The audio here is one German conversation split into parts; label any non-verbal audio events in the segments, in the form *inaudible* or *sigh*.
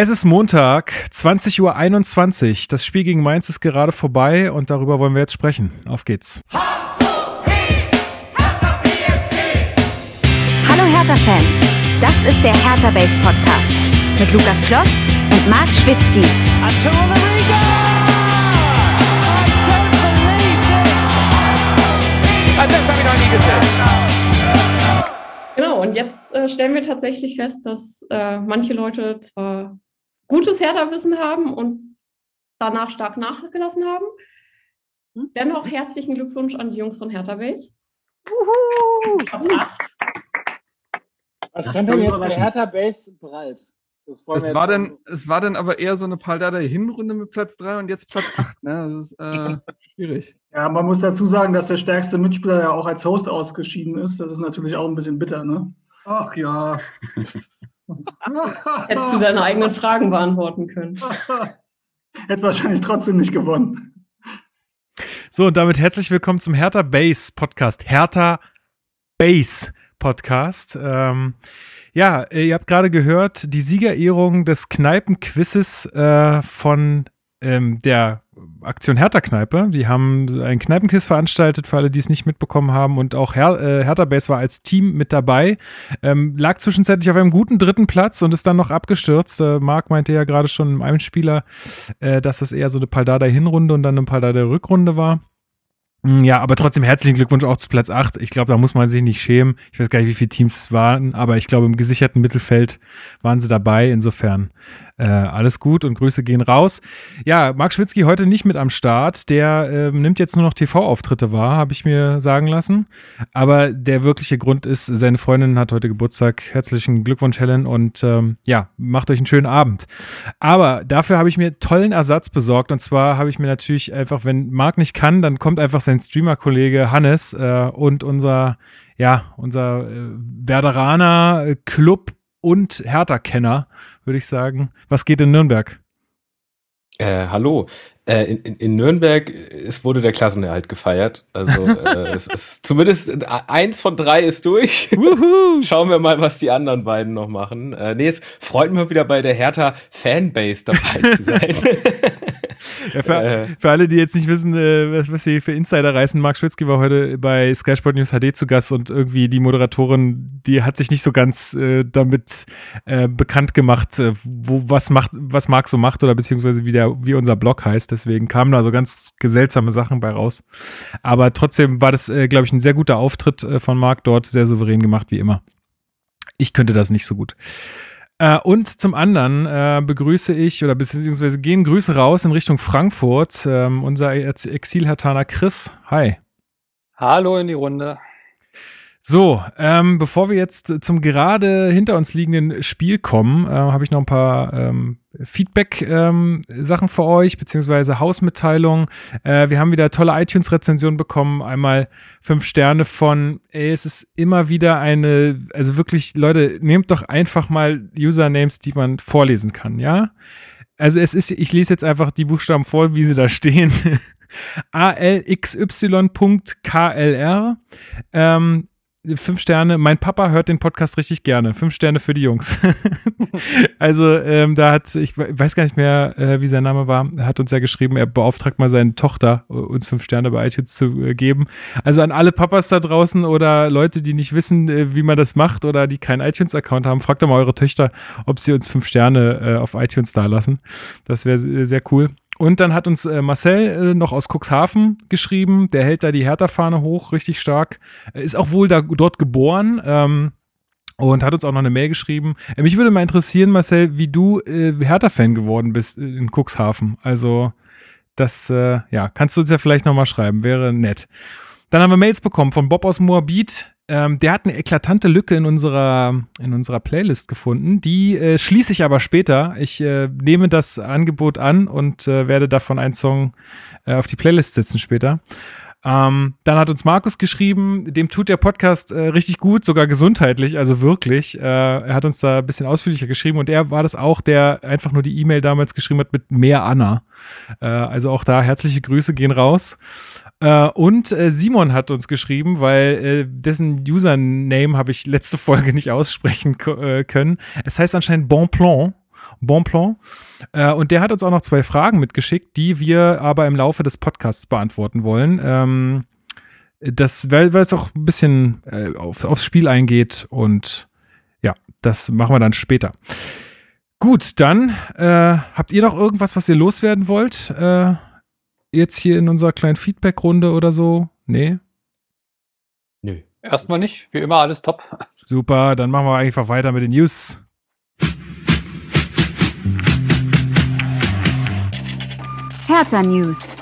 Es ist Montag, 20.21 Uhr. Das Spiel gegen Mainz ist gerade vorbei und darüber wollen wir jetzt sprechen. Auf geht's. Hallo Hertha-Fans, das ist der Hertha Base Podcast mit Lukas Kloss und Marc Schwitzky. Das habe ich noch nie gesehen. Genau, und jetzt äh, stellen wir tatsächlich fest, dass äh, manche Leute zwar gutes Hertha-Wissen haben und danach stark nachgelassen haben. Hm? Dennoch herzlichen Glückwunsch an die Jungs von Hertha Base. Uhu. Was stand denn jetzt bei Hertha Base bereit? Es war, denn, es war denn aber eher so eine Paldada Hinrunde mit Platz 3 und jetzt Platz 8. Ne? Das ist äh, *laughs* schwierig. Ja, man muss dazu sagen, dass der stärkste Mitspieler ja auch als Host ausgeschieden ist. Das ist natürlich auch ein bisschen bitter, ne? Ach ja. *laughs* *laughs* Hättest du deine eigenen Fragen beantworten können. *laughs* Hätte wahrscheinlich trotzdem nicht gewonnen. So, und damit herzlich willkommen zum Hertha Base Podcast. Hertha Base Podcast. Ähm, ja, äh, ihr habt gerade gehört, die Siegerehrung des Kneipenquizzes äh, von ähm, der Aktion Hertha Kneipe. Die haben einen Kneipenquiz veranstaltet für alle, die es nicht mitbekommen haben. Und auch Her äh, Hertha Base war als Team mit dabei. Ähm, lag zwischenzeitlich auf einem guten dritten Platz und ist dann noch abgestürzt. Äh, Marc meinte ja gerade schon im einem Spieler, äh, dass das eher so eine Paldada-Hinrunde und dann eine Paldada-Rückrunde war. Mm, ja, aber trotzdem herzlichen Glückwunsch auch zu Platz 8. Ich glaube, da muss man sich nicht schämen. Ich weiß gar nicht, wie viele Teams es waren, aber ich glaube, im gesicherten Mittelfeld waren sie dabei. Insofern äh, alles gut und Grüße gehen raus. Ja, Marc Schwitzky heute nicht mit am Start. Der äh, nimmt jetzt nur noch TV-Auftritte wahr, habe ich mir sagen lassen. Aber der wirkliche Grund ist, seine Freundin hat heute Geburtstag. Herzlichen Glückwunsch, Helen. Und ähm, ja, macht euch einen schönen Abend. Aber dafür habe ich mir tollen Ersatz besorgt. Und zwar habe ich mir natürlich einfach, wenn Marc nicht kann, dann kommt einfach sein Streamer-Kollege Hannes äh, und unser, ja, unser äh, Werderaner Club und Hertha-Kenner würde ich sagen. Was geht in Nürnberg? Äh, hallo. Äh, in, in, Nürnberg es wurde der Klassenerhalt gefeiert. Also *laughs* äh, es ist zumindest eins von drei ist durch. Schauen wir mal, was die anderen beiden noch machen. Äh, nee, es freut mich wieder bei der Hertha Fanbase dabei zu sein. *laughs* Ja, für, äh. für, alle, die jetzt nicht wissen, äh, was, was wir für Insider reißen, Marc Schwitzky war heute bei Sky Sport News HD zu Gast und irgendwie die Moderatorin, die hat sich nicht so ganz äh, damit äh, bekannt gemacht, äh, wo, was macht, was Marc so macht oder beziehungsweise wie, der, wie unser Blog heißt. Deswegen kamen da so ganz seltsame Sachen bei raus. Aber trotzdem war das, äh, glaube ich, ein sehr guter Auftritt von Marc dort, sehr souverän gemacht, wie immer. Ich könnte das nicht so gut. Äh, und zum anderen äh, begrüße ich oder beziehungsweise gehen Grüße raus in Richtung Frankfurt. Ähm, unser Exil-Hertaner Chris. Hi. Hallo in die Runde. So, ähm, bevor wir jetzt zum gerade hinter uns liegenden Spiel kommen, äh, habe ich noch ein paar ähm, Feedback-Sachen ähm, für euch, beziehungsweise Hausmitteilungen. Äh, wir haben wieder tolle iTunes-Rezensionen bekommen. Einmal fünf Sterne von, ey, es ist immer wieder eine, also wirklich, Leute, nehmt doch einfach mal Usernames, die man vorlesen kann, ja? Also es ist, ich lese jetzt einfach die Buchstaben vor, wie sie da stehen. *laughs* ALXY.KLR. Ähm, Fünf Sterne. Mein Papa hört den Podcast richtig gerne. Fünf Sterne für die Jungs. *laughs* also ähm, da hat, ich weiß gar nicht mehr, äh, wie sein Name war, er hat uns ja geschrieben, er beauftragt mal seine Tochter, äh, uns fünf Sterne bei iTunes zu äh, geben. Also an alle Papas da draußen oder Leute, die nicht wissen, äh, wie man das macht oder die keinen iTunes-Account haben, fragt doch mal eure Töchter, ob sie uns fünf Sterne äh, auf iTunes da lassen. Das wäre sehr cool. Und dann hat uns äh, Marcel äh, noch aus Cuxhaven geschrieben. Der hält da die Hertha-Fahne hoch, richtig stark. Ist auch wohl da, dort geboren. Ähm, und hat uns auch noch eine Mail geschrieben. Äh, mich würde mal interessieren, Marcel, wie du äh, Hertha-Fan geworden bist äh, in Cuxhaven. Also, das, äh, ja, kannst du uns ja vielleicht nochmal schreiben. Wäre nett. Dann haben wir Mails bekommen von Bob aus Moabit. Ähm, der hat eine eklatante Lücke in unserer, in unserer Playlist gefunden. Die äh, schließe ich aber später. Ich äh, nehme das Angebot an und äh, werde davon einen Song äh, auf die Playlist setzen später. Ähm, dann hat uns Markus geschrieben, dem tut der Podcast äh, richtig gut, sogar gesundheitlich, also wirklich. Äh, er hat uns da ein bisschen ausführlicher geschrieben und er war das auch, der einfach nur die E-Mail damals geschrieben hat mit mehr Anna. also auch da herzliche Grüße gehen raus. Äh, und äh, Simon hat uns geschrieben, weil äh, dessen Username habe ich letzte Folge nicht aussprechen äh, können. Es heißt anscheinend Bon Plan. Bonplan. Äh, und der hat uns auch noch zwei Fragen mitgeschickt, die wir aber im Laufe des Podcasts beantworten wollen. Ähm, das, weil, weil es auch ein bisschen äh, auf, aufs Spiel eingeht und ja, das machen wir dann später. Gut, dann äh, habt ihr noch irgendwas, was ihr loswerden wollt? Äh, jetzt hier in unserer kleinen Feedback-Runde oder so? Nee? Nö. Erstmal nicht, wie immer alles top. Super, dann machen wir einfach weiter mit den News. Hertha News.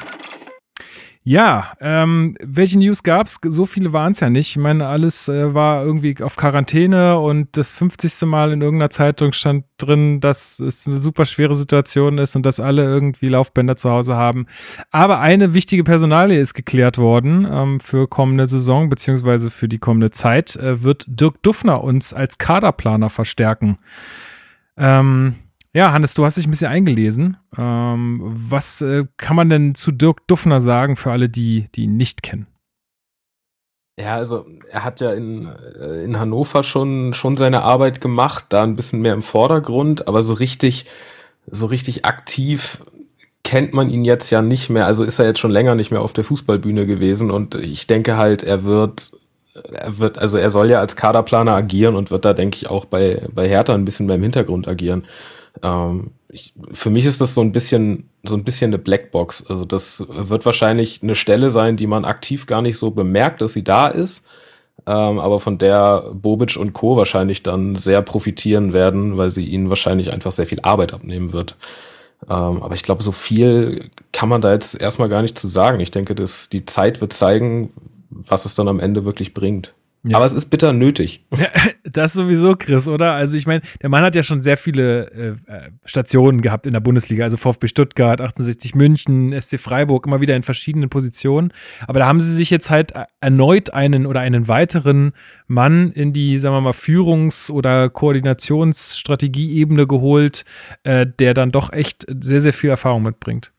Ja, ähm, welche News gab's? So viele waren es ja nicht. Ich meine, alles äh, war irgendwie auf Quarantäne und das 50. Mal in irgendeiner Zeitung stand drin, dass es eine super schwere Situation ist und dass alle irgendwie Laufbänder zu Hause haben. Aber eine wichtige Personalie ist geklärt worden ähm, für kommende Saison beziehungsweise für die kommende Zeit. Äh, wird Dirk Duffner uns als Kaderplaner verstärken? Ähm, ja, Hannes, du hast dich ein bisschen eingelesen. Ähm, was äh, kann man denn zu Dirk Duffner sagen für alle, die, die ihn nicht kennen? Ja, also er hat ja in, äh, in Hannover schon, schon seine Arbeit gemacht, da ein bisschen mehr im Vordergrund, aber so richtig, so richtig aktiv kennt man ihn jetzt ja nicht mehr. Also ist er jetzt schon länger nicht mehr auf der Fußballbühne gewesen und ich denke halt, er wird, er wird, also er soll ja als Kaderplaner agieren und wird da, denke ich, auch bei, bei Hertha ein bisschen mehr im Hintergrund agieren. Ähm, ich, für mich ist das so ein bisschen, so ein bisschen eine Blackbox. Also das wird wahrscheinlich eine Stelle sein, die man aktiv gar nicht so bemerkt, dass sie da ist. Ähm, aber von der Bobic und Co. wahrscheinlich dann sehr profitieren werden, weil sie ihnen wahrscheinlich einfach sehr viel Arbeit abnehmen wird. Ähm, aber ich glaube, so viel kann man da jetzt erstmal gar nicht zu sagen. Ich denke, dass die Zeit wird zeigen, was es dann am Ende wirklich bringt. Ja. Aber es ist bitter nötig. *laughs* Das sowieso, Chris, oder? Also ich meine, der Mann hat ja schon sehr viele äh, äh Stationen gehabt in der Bundesliga, also VfB Stuttgart, 1860 München, SC Freiburg, immer wieder in verschiedenen Positionen. Aber da haben sie sich jetzt halt erneut einen oder einen weiteren Mann in die, sagen wir mal, Führungs- oder Koordinationsstrategieebene geholt, äh, der dann doch echt sehr, sehr viel Erfahrung mitbringt.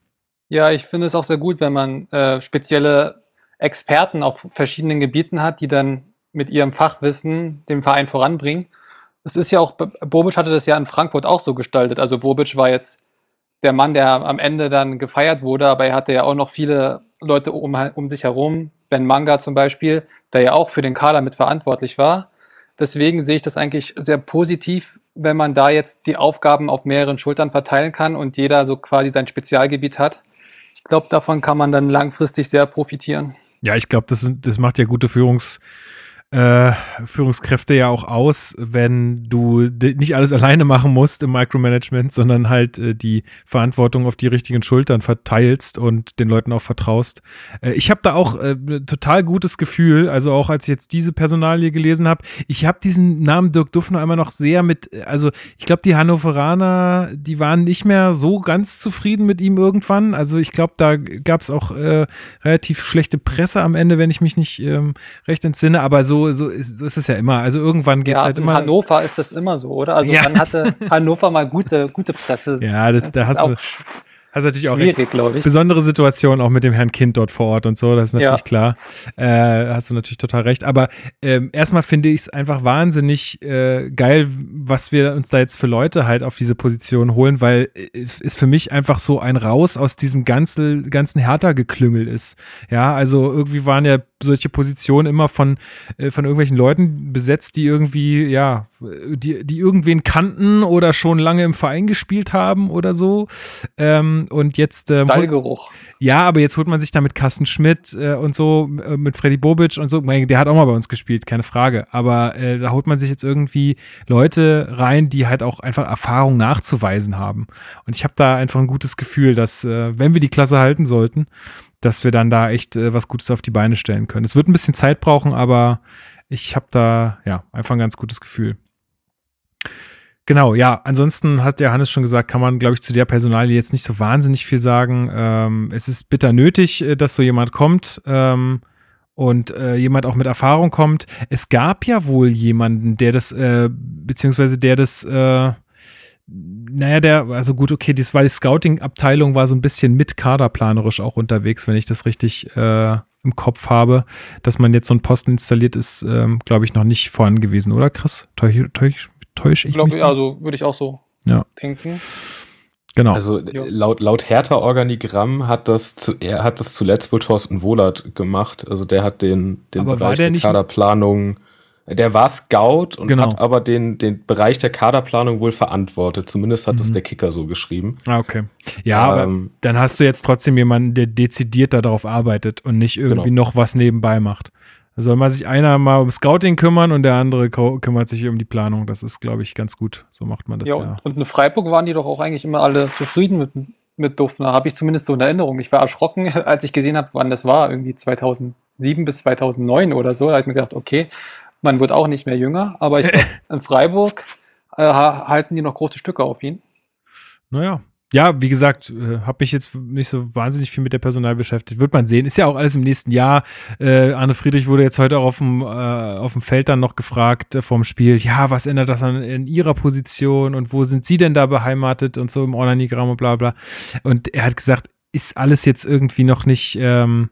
Ja, ich finde es auch sehr gut, wenn man äh, spezielle Experten auf verschiedenen Gebieten hat, die dann mit ihrem Fachwissen den Verein voranbringen. Es ist ja auch, Bobic hatte das ja in Frankfurt auch so gestaltet. Also Bobic war jetzt der Mann, der am Ende dann gefeiert wurde, aber er hatte ja auch noch viele Leute um, um sich herum. Ben Manga zum Beispiel, der ja auch für den Kader mit verantwortlich war. Deswegen sehe ich das eigentlich sehr positiv, wenn man da jetzt die Aufgaben auf mehreren Schultern verteilen kann und jeder so quasi sein Spezialgebiet hat. Ich glaube, davon kann man dann langfristig sehr profitieren. Ja, ich glaube, das, das macht ja gute Führungs- äh, Führungskräfte ja auch aus, wenn du nicht alles *laughs* alleine machen musst im Micromanagement, sondern halt äh, die Verantwortung auf die richtigen Schultern verteilst und den Leuten auch vertraust. Äh, ich habe da auch äh, total gutes Gefühl, also auch als ich jetzt diese Personalie gelesen habe, ich habe diesen Namen Dirk Duffner immer noch sehr mit, also ich glaube, die Hannoveraner, die waren nicht mehr so ganz zufrieden mit ihm irgendwann. Also ich glaube, da gab es auch äh, relativ schlechte Presse am Ende, wenn ich mich nicht ähm, recht entsinne, aber so so, ist, so ist es ja immer. Also irgendwann geht es ja, halt in immer. Hannover ist das immer so, oder? Also Ja. man hatte Hannover mal gute, gute Presse. *laughs* Ja, das, da hast du, hast natürlich auch recht. schwierig, glaube ich. Besondere Situation auch mit dem Herrn Kind dort vor Ort und so, das ist natürlich Ja. klar. Äh, hast du natürlich total recht. Aber ähm, erstmal finde ich es einfach wahnsinnig äh, geil, was wir uns da jetzt für Leute halt auf diese Position holen, weil äh, ist für mich einfach so ein Raus aus diesem ganzen, ganzen Hertha-Geklüngel ist. Ja, also irgendwie waren ja solche Positionen immer von, äh, von irgendwelchen Leuten besetzt, die irgendwie, ja, die, die irgendwen kannten oder schon lange im Verein gespielt haben oder so. Ähm, und jetzt ähm, Stallgeruch. ja, aber jetzt holt man sich da mit Carsten Schmidt äh, und so, äh, mit Freddy Bobic und so. Der hat auch mal bei uns gespielt, keine Frage. Aber äh, da holt man sich jetzt irgendwie Leute rein, die halt auch einfach Erfahrung nachzuweisen haben. Und ich habe da einfach ein gutes Gefühl, dass, äh, wenn wir die Klasse halten sollten, dass wir dann da echt äh, was Gutes auf die Beine stellen können. Es wird ein bisschen Zeit brauchen, aber ich habe da ja einfach ein ganz gutes Gefühl. Genau, ja. Ansonsten hat der Hannes schon gesagt, kann man, glaube ich, zu der Personalie jetzt nicht so wahnsinnig viel sagen. Ähm, es ist bitter nötig, äh, dass so jemand kommt ähm, und äh, jemand auch mit Erfahrung kommt. Es gab ja wohl jemanden, der das, äh, beziehungsweise der das, äh, naja, der, also gut, okay, das war die Scouting-Abteilung, war so ein bisschen mit kaderplanerisch auch unterwegs, wenn ich das richtig äh, im Kopf habe. Dass man jetzt so einen Posten installiert, ist, ähm, glaube ich, noch nicht vorhanden gewesen, oder Chris? Täusche täusch, täusch ich glaube, mich? also würde ich auch so Ja. denken. Genau. Also Jo. laut, laut Hertha-Organigramm hat das zu, er hat das zuletzt wohl Thorsten Wohlert gemacht. Also der hat den, den Aber Bereich der der nicht- Kaderplanung, der war Scout und Genau. hat aber den, den Bereich der Kaderplanung wohl verantwortet. Zumindest hat es Mhm. der Kicker so geschrieben. ah, okay. Ja, aber Ähm, dann hast du jetzt trotzdem jemanden, der dezidiert darauf arbeitet und nicht irgendwie Genau. noch was nebenbei macht. Da soll mal sich einer mal um Scouting kümmern und der andere kümmert sich um die Planung. Das ist, glaube ich, ganz gut. So macht man das Ja, ja. und, und in Freiburg waren die doch auch eigentlich immer alle zufrieden mit, mit Dufner. Habe ich zumindest so in Erinnerung. Ich war erschrocken, *laughs* als ich gesehen habe, wann das war. Irgendwie 2007 bis 2009 oder so. Da habe ich mir gedacht, okay, man wird auch nicht mehr jünger. Aber ich glaube, *laughs* in Freiburg äh, ha- halten die noch große Stücke auf ihn. Naja. Ja, wie gesagt, äh, habe mich jetzt nicht so wahnsinnig viel mit der Personal beschäftigt. Wird man sehen. Ist ja auch alles im nächsten Jahr. Äh, Arne Friedrich wurde jetzt heute auch auf dem, äh, auf dem Feld dann noch gefragt äh, vorm Spiel. Ja, was ändert das an in ihrer Position und wo sind sie denn da beheimatet und so im Organigramm und bla bla. Und er hat gesagt, ist alles jetzt irgendwie noch nicht, ähm,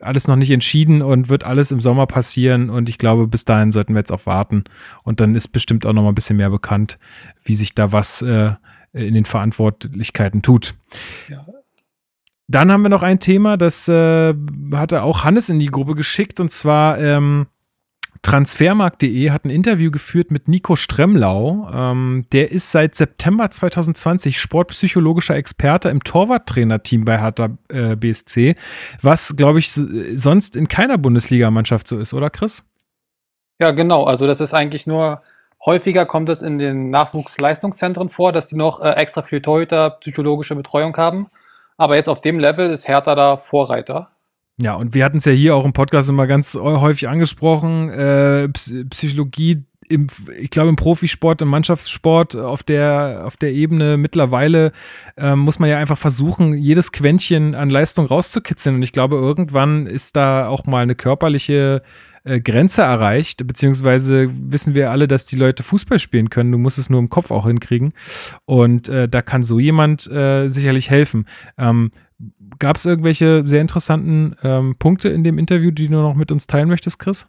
alles noch nicht entschieden und wird alles im Sommer passieren. Und ich glaube, bis dahin sollten wir jetzt auch warten. Und dann ist bestimmt auch noch mal ein bisschen mehr bekannt, wie sich da was äh, in den Verantwortlichkeiten tut. Ja. Dann haben wir noch ein Thema, das äh, hatte auch Hannes in die Gruppe geschickt und zwar ähm, Transfermarkt.de hat ein Interview geführt mit Nico Stremlau. Ähm, der ist seit September 2020 sportpsychologischer Experte im Torwarttrainerteam bei Hertha äh, BSC, was, glaube ich, sonst in keiner Bundesligamannschaft so ist, oder Chris? Ja, genau. Also das ist eigentlich nur, häufiger kommt es in den Nachwuchsleistungszentren vor, dass die noch äh, extra viel Torhüter, psychologische Betreuung haben. Aber jetzt auf dem Level ist Hertha da Vorreiter. Ja, und wir hatten es ja hier auch im Podcast immer ganz häufig angesprochen, äh, Psy- Psychologie im, ich glaube im Profisport, im Mannschaftssport auf der, auf der Ebene mittlerweile ähm, muss man ja einfach versuchen, jedes Quäntchen an Leistung rauszukitzeln. Und ich glaube, irgendwann ist da auch mal eine körperliche äh, Grenze erreicht, beziehungsweise wissen wir alle, dass die Leute Fußball spielen können. Du musst es nur im Kopf auch hinkriegen. Und äh, da kann so jemand äh, sicherlich helfen. Ähm, Gab es irgendwelche sehr interessanten ähm, Punkte in dem Interview, die du noch mit uns teilen möchtest, Chris?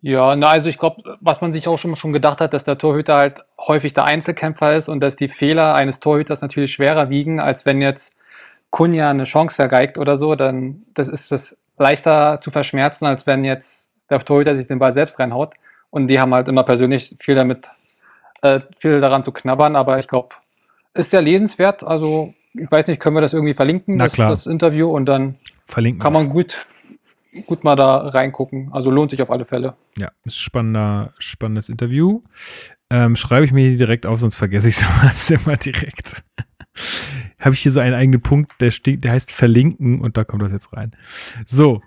Ja, na, also ich glaube, was man sich auch schon, schon gedacht hat, dass der Torhüter halt häufig der Einzelkämpfer ist und dass die Fehler eines Torhüters natürlich schwerer wiegen, als wenn jetzt Kunja eine Chance vergeigt oder so, dann das ist das leichter zu verschmerzen, als wenn jetzt der Torhüter sich den Ball selbst reinhaut. Und die haben halt immer persönlich viel damit, äh, viel daran zu knabbern, aber ich glaube, ist sehr lesenswert. Also, ich weiß nicht, können wir das irgendwie verlinken, Na das, klar. das Interview, und dann Verlinken. kann man gut, gut mal da reingucken. Also lohnt sich auf alle Fälle. Ja, ist spannender, spannendes Interview. Ähm, schreibe ich mir direkt auf, sonst vergesse ich sowas *laughs* immer direkt. Habe ich hier so einen eigenen Punkt, der, der heißt Verlinken und da kommt das jetzt rein. So,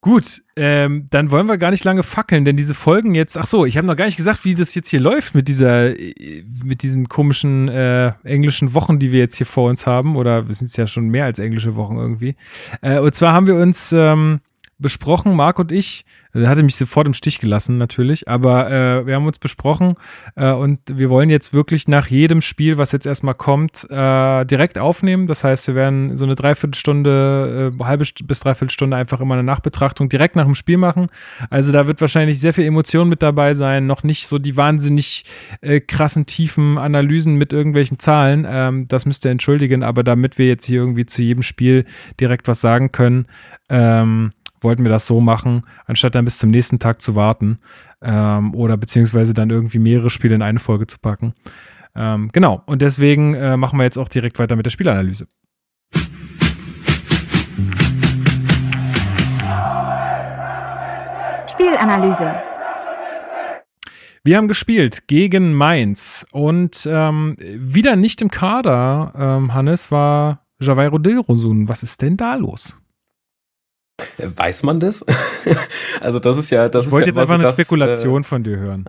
gut, ähm, dann wollen wir gar nicht lange fackeln, denn diese Folgen jetzt, ach so, ich habe noch gar nicht gesagt, wie das jetzt hier läuft mit dieser, äh, mit diesen komischen äh, englischen Wochen, die wir jetzt hier vor uns haben, oder wir sind es ja schon mehr als englische Wochen irgendwie. Äh, und zwar haben wir uns ähm, besprochen, Marc und ich, er hatte mich sofort im Stich gelassen, natürlich, aber äh, wir haben uns besprochen äh, und wir wollen jetzt wirklich nach jedem Spiel, was jetzt erstmal kommt, äh, direkt aufnehmen. Das heißt, wir werden so eine Dreiviertelstunde, äh, halbe bis Dreiviertelstunde einfach immer eine Nachbetrachtung direkt nach dem Spiel machen. Also da wird wahrscheinlich sehr viel Emotion mit dabei sein, noch nicht so die wahnsinnig äh, krassen, tiefen Analysen mit irgendwelchen Zahlen. Ähm, das müsst ihr entschuldigen, aber damit wir jetzt hier irgendwie zu jedem Spiel direkt was sagen können, ähm, wollten wir das so machen, anstatt dann bis zum nächsten Tag zu warten ähm, oder beziehungsweise dann irgendwie mehrere Spiele in eine Folge zu packen. Ähm, genau, und deswegen äh, machen wir jetzt auch direkt weiter mit der Spielanalyse. Spielanalyse. Wir haben gespielt gegen Mainz und ähm, wieder nicht im Kader, ähm, Hannes, war Javairo Dilrosun. Was ist denn da los? Weiß man das? *laughs* also das ist ja, das ich wollte ja jetzt einfach so eine das, Spekulation von dir hören.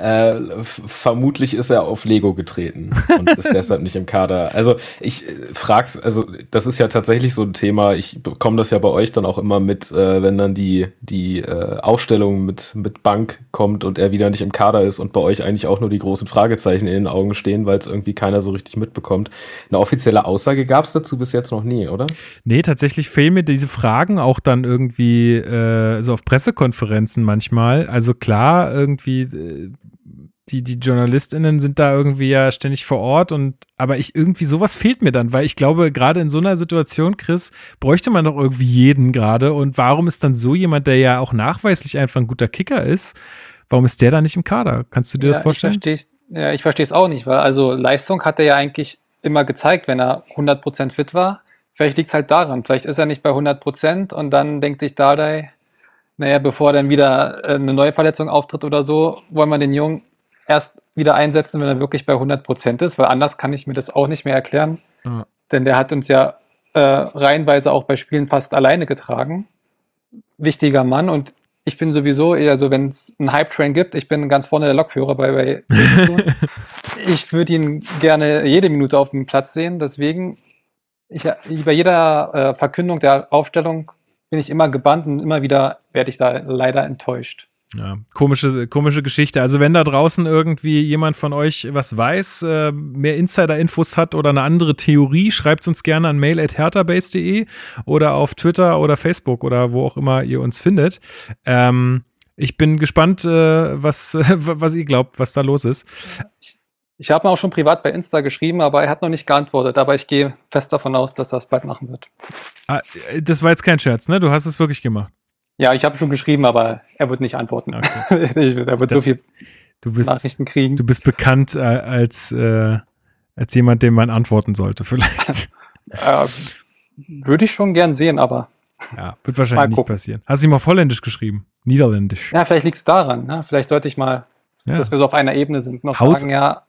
Äh, vermutlich ist er auf Lego getreten und ist *laughs* deshalb nicht im Kader. Also ich äh, frag's, also das ist ja tatsächlich so ein Thema. Ich bekomme das ja bei euch dann auch immer mit, äh, wenn dann die die äh, Aufstellung mit mit Bank kommt und er wieder nicht im Kader ist und bei euch eigentlich auch nur die großen Fragezeichen in den Augen stehen, weil es irgendwie keiner so richtig mitbekommt. Eine offizielle Aussage gab es dazu bis jetzt noch nie, oder? Nee, tatsächlich fehlen mir diese Fragen auch dann irgendwie äh, so auf Pressekonferenzen manchmal. Also klar, irgendwie, äh, die, die JournalistInnen sind da irgendwie ja ständig vor Ort und aber ich irgendwie sowas fehlt mir dann, weil ich glaube, gerade in so einer Situation, Chris, bräuchte man doch irgendwie jeden gerade. Und warum ist dann so jemand, der ja auch nachweislich einfach ein guter Kicker ist, warum ist der da nicht im Kader? Kannst du dir ja, das vorstellen? Ich versteh's, ja, ich verstehe es auch nicht, weil also Leistung hat er ja eigentlich immer gezeigt, wenn er 100% fit war. Vielleicht liegt es halt daran. Vielleicht ist er nicht bei 100% und dann denkt sich Dardai, naja, bevor dann wieder äh, eine neue Verletzung auftritt oder so, wollen wir den Jungen erst wieder einsetzen, wenn er wirklich bei 100% ist, weil anders kann ich mir das auch nicht mehr erklären. Ja. Denn der hat uns ja äh, reihenweise auch bei Spielen fast alleine getragen. Wichtiger Mann und ich bin sowieso eher so, wenn es einen Hype-Train gibt, ich bin ganz vorne der Lokführer bei, bei *laughs* Ich würde ihn gerne jede Minute auf dem Platz sehen, deswegen ich, bei jeder äh, Verkündung der Aufstellung bin ich immer gebannt und immer wieder werde ich da leider enttäuscht. Ja, komische, komische Geschichte. Also wenn da draußen irgendwie jemand von euch was weiß, äh, mehr Insider-Infos hat oder eine andere Theorie, schreibt uns gerne an mail.herterbase.de oder auf Twitter oder Facebook oder wo auch immer ihr uns findet. Ähm, ich bin gespannt, äh, was, *laughs* was ihr glaubt, was da los ist. Ich, ich habe mir auch schon privat bei Insta geschrieben, aber er hat noch nicht geantwortet. Aber ich gehe fest davon aus, dass er es bald machen wird. Ah, das war jetzt kein Scherz, ne? Du hast es wirklich gemacht. Ja, ich habe schon geschrieben, aber er wird nicht antworten. Okay. *laughs* er wird so viel du bist, Nachrichten kriegen. Du bist bekannt äh, als, äh, als jemand, dem man antworten sollte, *laughs* vielleicht. äh, würde ich schon gern sehen, aber. Ja, wird wahrscheinlich nicht passieren. Hast du ihm auf Holländisch geschrieben? Niederländisch. Ja, vielleicht liegt es daran. Ne? Vielleicht sollte ich mal, ja. dass wir so auf einer Ebene sind, noch Haus, sagen, ja.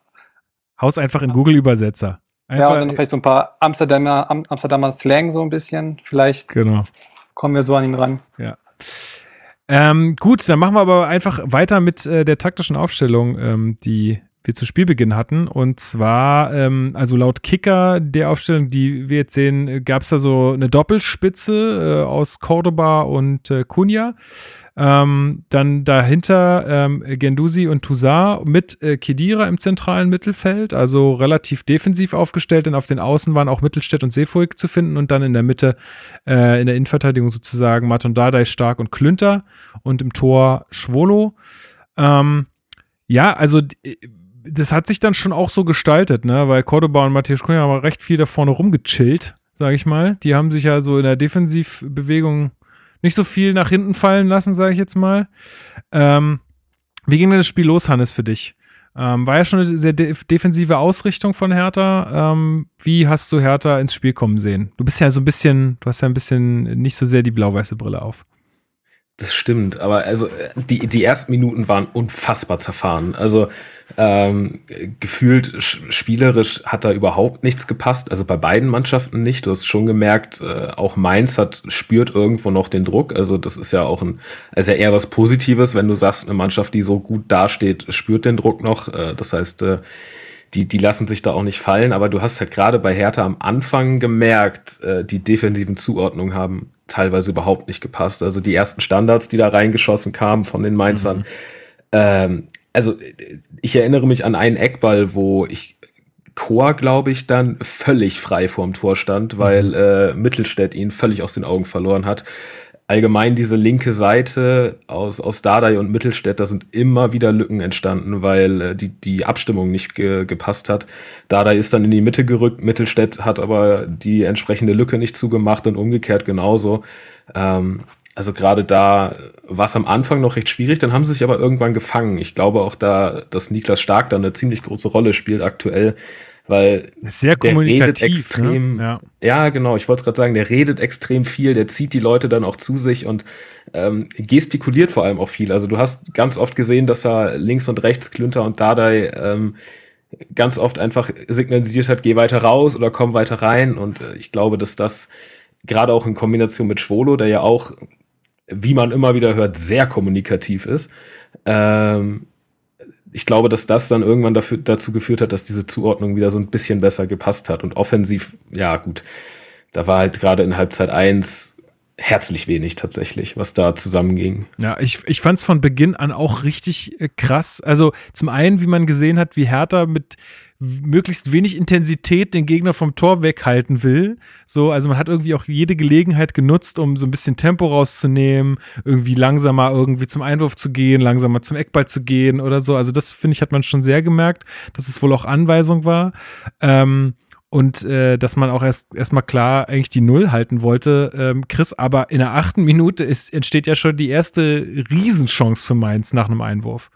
Haus einfach in Google-Übersetzer. Ja, und dann vielleicht so ein paar Amsterdamer, Amsterdamer Slang so ein bisschen. Vielleicht genau. kommen wir so an ihn ran. Ja. Ähm, gut, dann machen wir aber einfach weiter mit äh, der taktischen Aufstellung, ähm, die wir zu Spielbeginn hatten. Und zwar, ähm, also laut Kicker der Aufstellung, die wir jetzt sehen, gab es da so eine Doppelspitze äh, aus Cordoba und äh, Cunha. Ähm, dann dahinter ähm, Gendusi und Toussaint mit äh, Kedira im zentralen Mittelfeld, also relativ defensiv aufgestellt, denn auf den Außen waren auch Mittelstädt und Seefuig zu finden und dann in der Mitte äh, in der Innenverteidigung sozusagen Dardai stark und Klünter und im Tor Schwolo. Ähm, ja, also das hat sich dann schon auch so gestaltet, ne? weil Cordoba und Matthias Cunha haben recht viel da vorne rumgechillt, sage ich mal. Die haben sich ja so in der Defensivbewegung nicht so viel nach hinten fallen lassen, sage ich jetzt mal. Ähm, wie ging denn das Spiel los, Hannes, für dich? Ähm, war ja schon eine sehr de defensive Ausrichtung von Hertha. Ähm, wie hast du Hertha ins Spiel kommen sehen? Du bist ja so ein bisschen, du hast ja ein bisschen nicht so sehr die blau-weiße Brille auf. Das stimmt, aber also die, die ersten Minuten waren unfassbar zerfahren. Also ähm, gefühlt spielerisch hat da überhaupt nichts gepasst. Also bei beiden Mannschaften nicht. Du hast schon gemerkt, äh, auch Mainz hat spürt irgendwo noch den Druck. Also das ist ja auch ein, also eher was Positives, wenn du sagst, eine Mannschaft, die so gut dasteht, spürt den Druck noch. Äh, das heißt, äh, die, die lassen sich da auch nicht fallen. Aber du hast halt gerade bei Hertha am Anfang gemerkt, äh, die defensiven Zuordnungen haben teilweise überhaupt nicht gepasst. Also die ersten Standards, die da reingeschossen kamen von den Mainzern. Mhm. Ähm, also ich erinnere mich an einen Eckball, wo ich Chor, glaube ich, dann völlig frei vorm Tor stand, weil mhm. äh, Mittelstädt ihn völlig aus den Augen verloren hat. Allgemein diese linke Seite aus, aus Dardai und Mittelstädt, da sind immer wieder Lücken entstanden, weil äh, die, die Abstimmung nicht ge gepasst hat. Dardai ist dann in die Mitte gerückt, Mittelstädt hat aber die entsprechende Lücke nicht zugemacht und umgekehrt genauso. Ähm, also gerade da war es am Anfang noch recht schwierig, dann haben sie sich aber irgendwann gefangen. Ich glaube auch da, dass Niklas Stark da eine ziemlich große Rolle spielt aktuell, weil sehr der redet ne? extrem. Ne? Ja. ja. genau. Ich wollte es gerade sagen, der redet extrem viel, der zieht die Leute dann auch zu sich und ähm, gestikuliert vor allem auch viel. Also du hast ganz oft gesehen, dass er links und rechts Klünter und Dardai ähm, ganz oft einfach signalisiert hat, geh weiter raus oder komm weiter rein. Und äh, ich glaube, dass das gerade auch in Kombination mit Schwolo, der ja auch wie man immer wieder hört, sehr kommunikativ ist. Ähm, ich glaube, dass das dann irgendwann dafür, dazu geführt hat, dass diese Zuordnung wieder so ein bisschen besser gepasst hat. Und offensiv, ja gut, da war halt gerade in Halbzeit eins herzlich wenig tatsächlich, was da zusammenging. Ja, ich, ich fand es von Beginn an auch richtig äh, krass. Also zum einen, wie man gesehen hat, wie Hertha mit möglichst wenig Intensität den Gegner vom Tor weghalten will. So, also man hat irgendwie auch jede Gelegenheit genutzt, um so ein bisschen Tempo rauszunehmen, irgendwie langsamer irgendwie zum Einwurf zu gehen, langsamer zum Eckball zu gehen oder so. Also das finde ich hat man schon sehr gemerkt, dass es wohl auch Anweisung war. Ähm, und äh, dass man auch erst erstmal klar eigentlich die Null halten wollte. Ähm, Chris, aber in der achten Minute ist, entsteht ja schon die erste Riesenchance für Mainz nach einem Einwurf.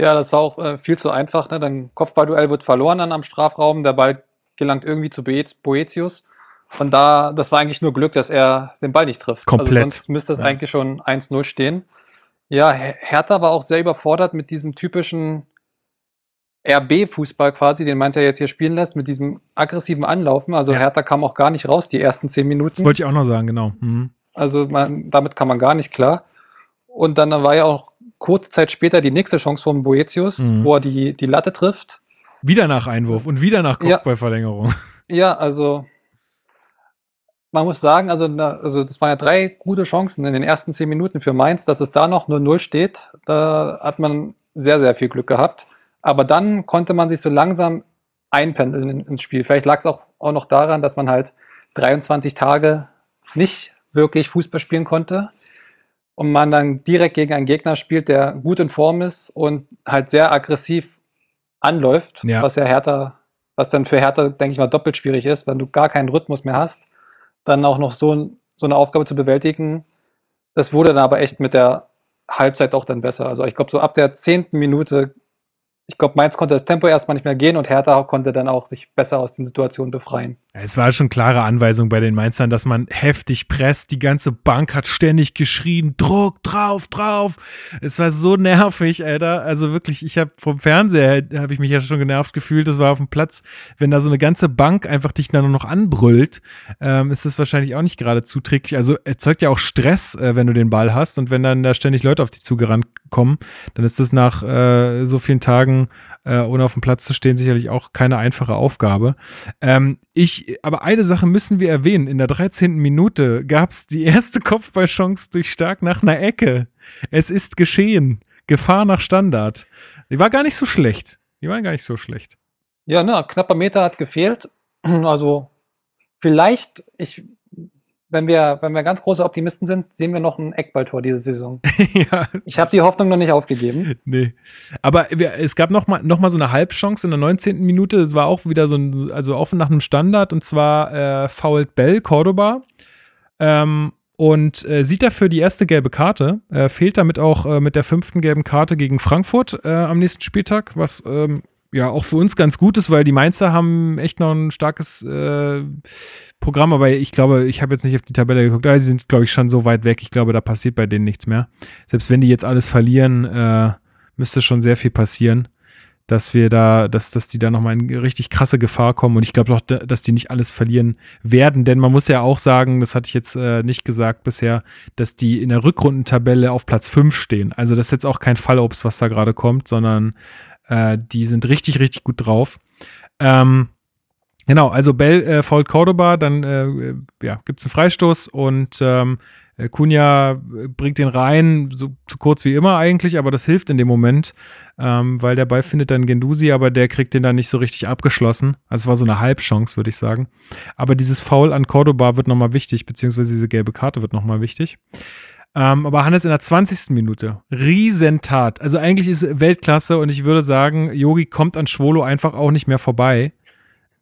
Ja, das war auch äh, viel zu einfach. Ne? Dann Kopfballduell wird verloren dann am Strafraum. Der Ball gelangt irgendwie zu Boet- Boetius. Und da, das war eigentlich nur Glück, dass er den Ball nicht trifft. Komplett. Also sonst müsste es Ja. eigentlich schon 1-0 stehen. Ja, Her- Hertha war auch sehr überfordert mit diesem typischen RB-Fußball quasi, den Mainz ja jetzt hier spielen lässt, mit diesem aggressiven Anlaufen. Also Ja. Hertha kam auch gar nicht raus, die ersten zehn Das Minuten. wollte ich auch noch sagen, genau. Mhm. Also man, damit kam man gar nicht klar. Und dann war ja auch kurze Zeit später die nächste Chance von Boetius, Mhm. wo er die, die Latte trifft. Wieder nach Einwurf und wieder nach Ja. Kopfballverlängerung. *laughs* Ja, also man muss sagen, also, also das waren ja drei gute Chancen in den ersten zehn Minuten für Mainz, dass es da noch 0-0 steht. Da hat man sehr, sehr viel Glück gehabt. Aber dann konnte man sich so langsam einpendeln in, ins Spiel. Vielleicht lag es auch, auch noch daran, dass man halt 23 Tage nicht wirklich Fußball spielen konnte und man dann direkt gegen einen Gegner spielt, der gut in Form ist und halt sehr aggressiv anläuft, Ja. was ja Hertha, was dann für Hertha, denke ich mal, doppelt schwierig ist, wenn du gar keinen Rhythmus mehr hast, dann auch noch so, so eine Aufgabe zu bewältigen. Das wurde dann aber echt mit der Halbzeit auch dann besser. Also ich glaube, so ab der zehnten Minute, ich glaube, Mainz konnte das Tempo erstmal nicht mehr gehen und Hertha konnte dann auch sich besser aus den Situationen befreien. Es war schon klare Anweisung bei den Mainzern, dass man heftig presst. Die ganze Bank hat ständig geschrien, Druck, drauf, drauf. Es war so nervig, Alter. Also wirklich, ich habe vom Fernseher, habe ich mich ja schon genervt gefühlt. Das war auf dem Platz, wenn da so eine ganze Bank einfach dich dann noch anbrüllt, ähm, ist das wahrscheinlich auch nicht gerade zuträglich. Also erzeugt ja auch Stress, äh, wenn du den Ball hast und wenn dann da ständig Leute auf dich zugerannt kommen, dann ist das nach äh, so vielen Tagen äh, ohne auf dem Platz zu stehen sicherlich auch keine einfache Aufgabe. Ähm, ich, aber eine Sache müssen wir erwähnen. In der 13. Minute gab es die erste Kopfballchance durch Stark nach einer Ecke. Es ist geschehen. Gefahr nach Standard. Die war gar nicht so schlecht. Die waren gar nicht so schlecht. Ja, ne, knapper Meter hat gefehlt. Also vielleicht, ich, wenn wir, wenn wir ganz große Optimisten sind, sehen wir noch ein Eckballtor diese Saison. *laughs* ja, Ich habe die Hoffnung noch nicht aufgegeben. nee. Aber wir, es gab noch mal, noch mal so eine Halbchance in der 19. Minute. Das war auch wieder so ein, also auch nach einem Standard. Und zwar äh, foult Bell Cordoba. Ähm, und äh, sieht dafür die erste gelbe Karte. Äh, fehlt damit auch äh, mit der fünften gelben Karte gegen Frankfurt äh, am nächsten Spieltag, was ähm, ja auch für uns ganz gut ist, weil die Mainzer haben echt noch ein starkes äh, Programm, aber ich glaube, ich habe jetzt nicht auf die Tabelle geguckt, aber sie sind, glaube ich, schon so weit weg. Ich glaube, da passiert bei denen nichts mehr. Selbst wenn die jetzt alles verlieren, äh, müsste schon sehr viel passieren, dass wir da, dass, dass die da nochmal in richtig krasse Gefahr kommen. Und ich glaube da- dass die nicht alles verlieren werden, denn man muss ja auch sagen, das hatte ich jetzt äh, nicht gesagt bisher, dass die in der Rückrundentabelle auf Platz 5 stehen. Also das ist jetzt auch kein Fallobst, was da gerade kommt, sondern äh, die sind richtig, richtig gut drauf. Ähm, genau, also Bell äh, fault Cordoba, dann äh, ja, gibt es einen Freistoß und ähm, äh, Kunja äh, bringt den rein, so zu kurz wie immer eigentlich, aber das hilft in dem Moment, ähm, weil der Ball findet dann Gendusi, aber der kriegt den dann nicht so richtig abgeschlossen. Also es war so eine Halbchance, würde ich sagen. Aber dieses Foul an Cordoba wird nochmal wichtig, beziehungsweise diese gelbe Karte wird nochmal wichtig. Ähm, aber Hannes in der 20. Minute, Riesentat. Also eigentlich ist Weltklasse und ich würde sagen, Yogi kommt an Schwolo einfach auch nicht mehr vorbei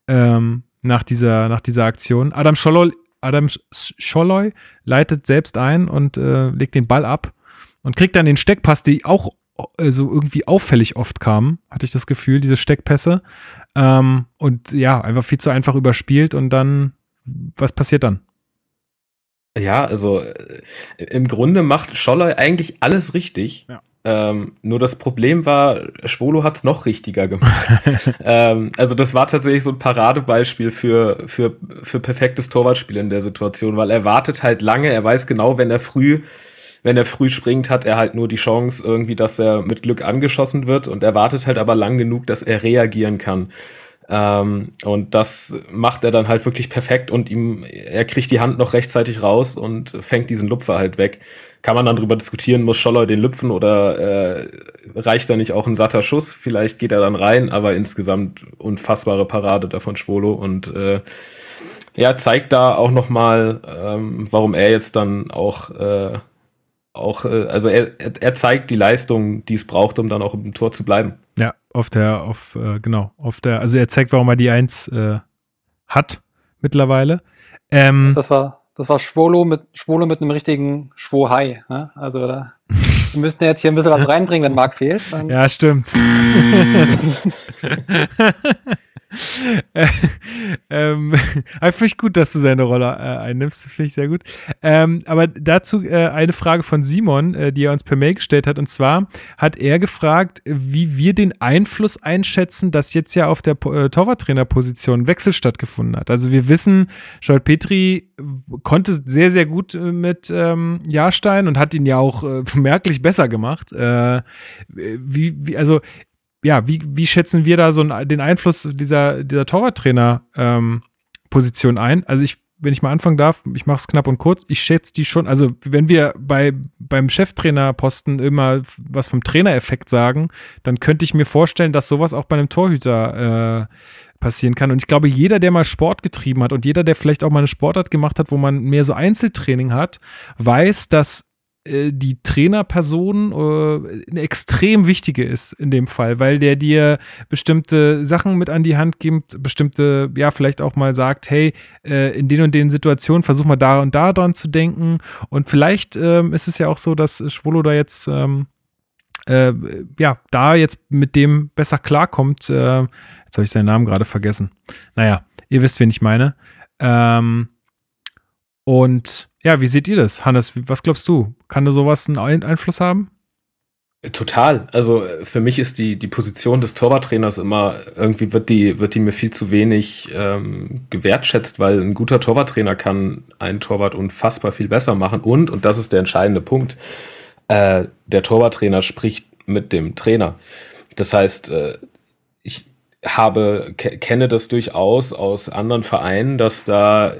ähm, nach, dieser, nach dieser Aktion. Adam Scholloy, Adam Sch- Scholloy leitet selbst ein und äh, legt den Ball ab und kriegt dann den Steckpass, die auch äh, so irgendwie auffällig oft kamen, hatte ich das Gefühl, diese Steckpässe. Ähm, und ja, einfach viel zu einfach überspielt und dann, was passiert dann? Ja, also äh, im Grunde macht Scholler eigentlich alles richtig. Ja. Ähm, nur das Problem war, Schwolo hat's noch richtiger gemacht. *laughs* ähm, also das war tatsächlich so ein Paradebeispiel für, für, für perfektes Torwartspiel in der Situation, weil er wartet halt lange, er weiß genau, wenn er früh, wenn er früh springt, hat er halt nur die Chance irgendwie, dass er mit Glück angeschossen wird und er wartet halt aber lang genug, dass er reagieren kann. Ähm, und das macht er dann halt wirklich perfekt und ihm, er kriegt die Hand noch rechtzeitig raus und fängt diesen Lupfer halt weg. Kann man dann drüber diskutieren, muss Scholler den lüpfen oder äh, reicht da nicht auch ein satter Schuss? Vielleicht geht er dann rein, aber insgesamt unfassbare Parade davon Schwolo und äh, ja, zeigt da auch nochmal, ähm, warum er jetzt dann auch, äh, auch äh, also er, er zeigt die Leistung, die es braucht, um dann auch im Tor zu bleiben. Ja, auf der, auf, äh, genau, auf der, also er zeigt, warum er die Eins äh, hat mittlerweile. Ähm, Das war, das war Schwolo mit, Schwolo mit einem richtigen Schwohai. Ne? Also da, *laughs* wir müssten jetzt hier ein bisschen was reinbringen, wenn Marc fehlt. Dann, Ja, stimmt. *laughs* *laughs* Äh, *laughs* ähm, aber finde ich gut, dass du seine Rolle äh, einnimmst. Finde ich sehr gut. Ähm, aber dazu äh, eine Frage von Simon, äh, die er uns per Mail gestellt hat. Und zwar hat er gefragt, wie wir den Einfluss einschätzen, dass jetzt ja auf der äh, Torwarttrainerposition Wechsel stattgefunden hat. Also wir wissen, Joel Petri konnte sehr, sehr gut äh, mit ähm, Jahrstein und hat ihn ja auch äh, *laughs* merklich besser gemacht. Äh, wie, wie, also ja, wie, wie schätzen wir da so den Einfluss dieser, dieser Torwarttrainer-Position ein? Also ich, wenn ich mal anfangen darf, ich mache es knapp und kurz, ich schätze die schon, also wenn wir bei, beim Cheftrainerposten immer was vom Trainereffekt sagen, dann könnte ich mir vorstellen, dass sowas auch bei einem Torhüter äh, passieren kann. Und ich glaube, jeder, der mal Sport getrieben hat und jeder, der vielleicht auch mal eine Sportart gemacht hat, wo man mehr so Einzeltraining hat, weiß, dass äh, die Trainerperson äh, eine extrem wichtige ist in dem Fall, weil der dir bestimmte Sachen mit an die Hand gibt, bestimmte, ja, vielleicht auch mal sagt, hey, äh, in den und den Situationen versuch mal da und da dran zu denken. Und vielleicht ähm, ist es ja auch so, dass Schwolo da jetzt ähm, äh, ja, da jetzt mit dem besser klarkommt. Äh, jetzt habe ich seinen Namen gerade vergessen. Naja, ihr wisst, wen ich meine. Ähm, und ja, wie seht ihr das? Hannes, was glaubst du? Kann da sowas einen Ein Einfluss haben? Total. Also äh, für mich ist die, die Position des Torwarttrainers immer, irgendwie wird die, wird die mir viel zu wenig ähm, gewertschätzt, weil ein guter Torwarttrainer kann einen Torwart unfassbar viel besser machen. Und, und das ist der entscheidende Punkt, äh, der Torwarttrainer spricht mit dem Trainer. Das heißt, äh, ich habe, ke kenne das durchaus aus anderen Vereinen, dass da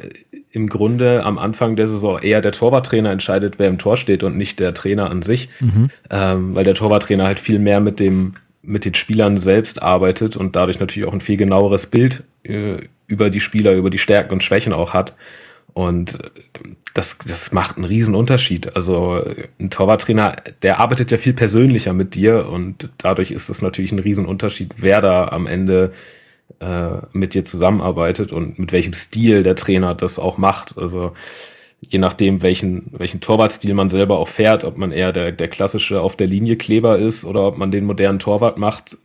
im Grunde am Anfang der Saison eher der Torwarttrainer entscheidet, wer im Tor steht und nicht der Trainer an sich, ähm, weil der Torwarttrainer halt viel mehr mit dem mit den Spielern selbst arbeitet und dadurch natürlich auch ein viel genaueres Bild äh, über die Spieler, über die Stärken und Schwächen auch hat. Und äh, das, das macht einen riesen Unterschied. Also äh, ein Torwarttrainer, der arbeitet ja viel persönlicher mit dir und dadurch ist es natürlich ein riesen Unterschied, wer da am Ende äh, mit dir zusammenarbeitet und mit welchem Stil der Trainer das auch macht. Also je nachdem, welchen, welchen Torwartstil man selber auch fährt, ob man eher der, der klassische auf der Linie Kleber ist oder ob man den modernen Torwart macht.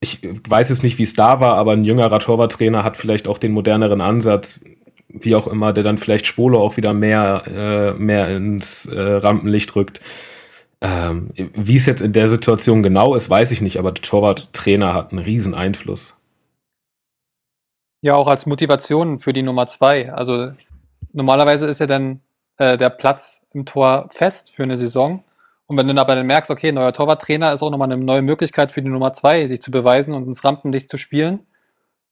Ich weiß jetzt nicht, wie es da war, aber ein jüngerer Torwarttrainer hat vielleicht auch den moderneren Ansatz, wie auch immer, der dann vielleicht Schwolo auch wieder mehr, äh, mehr ins äh, Rampenlicht rückt. Ähm, wie es jetzt in der Situation genau ist, weiß ich nicht, aber der Torwarttrainer hat einen riesen Einfluss. Ja, auch als Motivation für die Nummer zwei. Also normalerweise ist ja dann äh, der Platz im Tor fest für eine Saison. Und wenn du aber dann merkst, okay, neuer Torwarttrainer ist auch nochmal eine neue Möglichkeit für die Nummer zwei, sich zu beweisen und ins Rampenlicht zu spielen.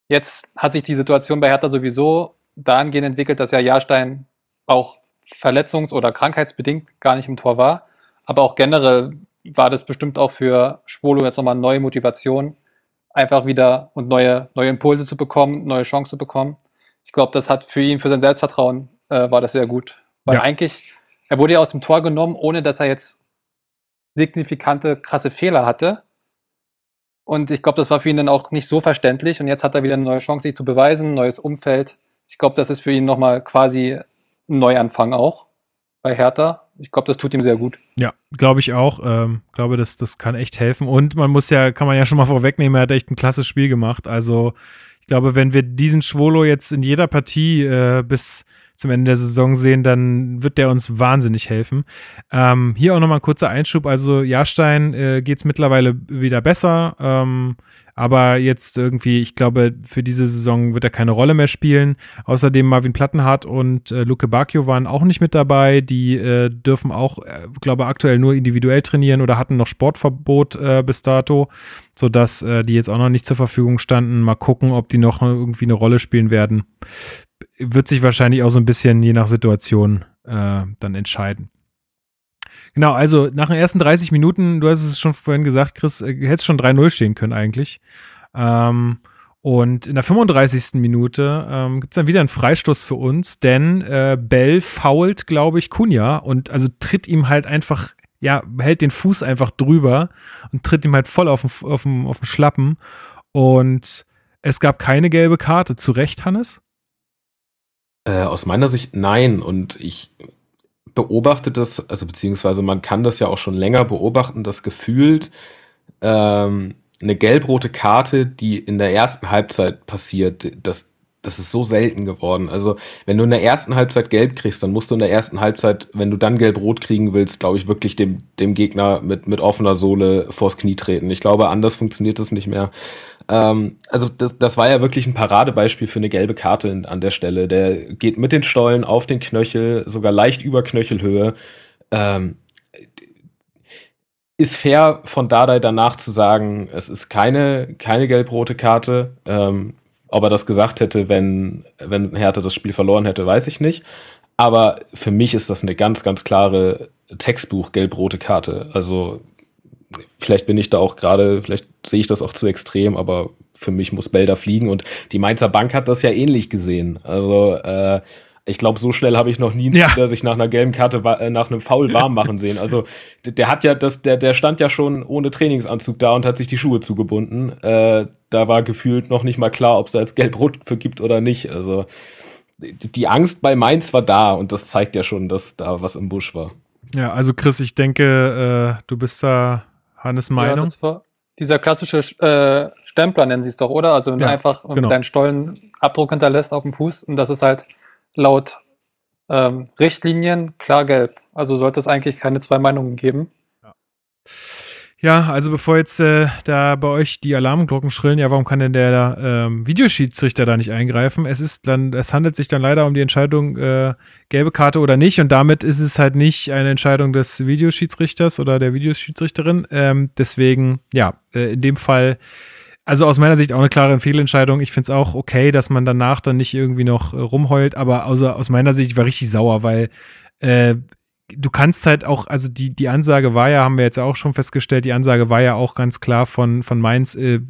Jetzt hat sich die Situation bei Hertha sowieso dahingehend entwickelt, dass ja Jahrstein auch verletzungs- oder krankheitsbedingt gar nicht im Tor war. Aber auch generell war das bestimmt auch für Schwolo jetzt nochmal eine neue Motivation, einfach wieder und neue, neue Impulse zu bekommen, neue Chancen zu bekommen. Ich glaube, das hat für ihn, für sein Selbstvertrauen, äh, war das sehr gut. Weil Ja. eigentlich, er wurde ja aus dem Tor genommen, ohne dass er jetzt signifikante, krasse Fehler hatte. Und ich glaube, das war für ihn dann auch nicht so verständlich. Und jetzt hat er wieder eine neue Chance, sich zu beweisen, ein neues Umfeld. Ich glaube, das ist für ihn nochmal quasi ein Neuanfang auch bei Hertha. Ich glaube, das tut ihm sehr gut. Ja, glaube ich auch. Ähm, glaube, das, das kann echt helfen. Und man muss ja, kann man ja schon mal vorwegnehmen, er hat echt ein klasse Spiel gemacht. Also ich glaube, wenn wir diesen Schwolo jetzt in jeder Partie äh, bis zum Ende der Saison sehen, dann wird der uns wahnsinnig helfen. Ähm, hier auch nochmal ein kurzer Einschub. Also Jahrstein äh, geht es mittlerweile wieder besser. Ähm, aber jetzt irgendwie, ich glaube, für diese Saison wird er keine Rolle mehr spielen. Außerdem Marvin Plattenhardt und äh, Luke Bacchio waren auch nicht mit dabei. Die äh, dürfen auch, äh, glaube aktuell nur individuell trainieren oder hatten noch Sportverbot äh, bis dato, sodass äh, die jetzt auch noch nicht zur Verfügung standen. Mal gucken, ob die noch irgendwie eine Rolle spielen werden. Wird sich wahrscheinlich auch so ein bisschen je nach Situation äh, dann entscheiden. Genau, also nach den ersten 30 Minuten, du hast es schon vorhin gesagt, Chris, äh, hättest schon 3-0 stehen können eigentlich. Ähm, und in der 35. Minute ähm, gibt es dann wieder einen Freistoß für uns, denn äh, Bell fault, glaube ich, Kunja und also tritt ihm halt einfach, ja, hält den Fuß einfach drüber und tritt ihm halt voll auf den, auf den, auf den Schlappen. Und es gab keine gelbe Karte. Zu Recht, Hannes? Äh, aus meiner Sicht nein. Und ich beobachte das, also beziehungsweise man kann das ja auch schon länger beobachten, dass gefühlt ähm, eine gelb-rote Karte, die in der ersten Halbzeit passiert, das, das ist so selten geworden. Also, wenn du in der ersten Halbzeit gelb kriegst, dann musst du in der ersten Halbzeit, wenn du dann gelb-rot kriegen willst, glaube ich, wirklich dem, dem Gegner mit, mit offener Sohle vors Knie treten. Ich glaube, anders funktioniert das nicht mehr. Ähm, also, das, das war ja wirklich ein Paradebeispiel für eine gelbe Karte an der Stelle. Der geht mit den Stollen auf den Knöchel, sogar leicht über Knöchelhöhe. Ähm, ist fair von Dardai danach zu sagen, es ist keine, keine gelb-rote Karte. Ähm, ob er das gesagt hätte, wenn, wenn Hertha das Spiel verloren hätte, weiß ich nicht. Aber für mich ist das eine ganz, ganz klare Textbuch gelb-rote Karte. Also vielleicht bin ich da auch gerade, vielleicht sehe ich das auch zu extrem, aber für mich muss Bell da fliegen. Und die Mainzer Bank hat das ja ähnlich gesehen. Also äh, ich glaube, so schnell habe ich noch nie einen Ja. Spieler sich nach einer gelben Karte äh, nach einem Foul warm machen sehen. Also der, hat ja das, der, der stand ja schon ohne Trainingsanzug da und hat sich die Schuhe zugebunden. Äh, da war gefühlt noch nicht mal klar, ob es da jetzt gelb-rot für gibt oder nicht. Also die die Angst bei Mainz war da und das zeigt ja schon, dass da was im Busch war. Ja, also Chris, ich denke, äh, du bist da Hannes Ja, Meinung. das war dieser klassische äh, Stempler nennen sie es doch, oder? Also wenn Ja, du einfach genau. deinen Stollen Abdruck hinterlässt auf dem Fuß und das ist halt laut ähm, Richtlinien klar gelb. Also sollte es eigentlich keine zwei Meinungen geben. Ja, also bevor jetzt äh, da bei euch die Alarmglocken schrillen, ja, warum kann denn der ähm, Videoschiedsrichter da nicht eingreifen? Es ist dann, es handelt sich dann leider um die Entscheidung äh, gelbe Karte oder nicht und damit ist es halt nicht eine Entscheidung des Videoschiedsrichters oder der Videoschiedsrichterin. Ähm, deswegen, ja, äh, in dem Fall, also aus meiner Sicht auch eine klare Fehlentscheidung. Ich finde es auch okay, dass man danach dann nicht irgendwie noch äh, rumheult, aber außer, aus meiner Sicht ich war richtig sauer, weil äh, du kannst halt auch, also die, die Ansage war ja, haben wir jetzt auch schon festgestellt, die Ansage war ja auch ganz klar von, von Mainz, äh,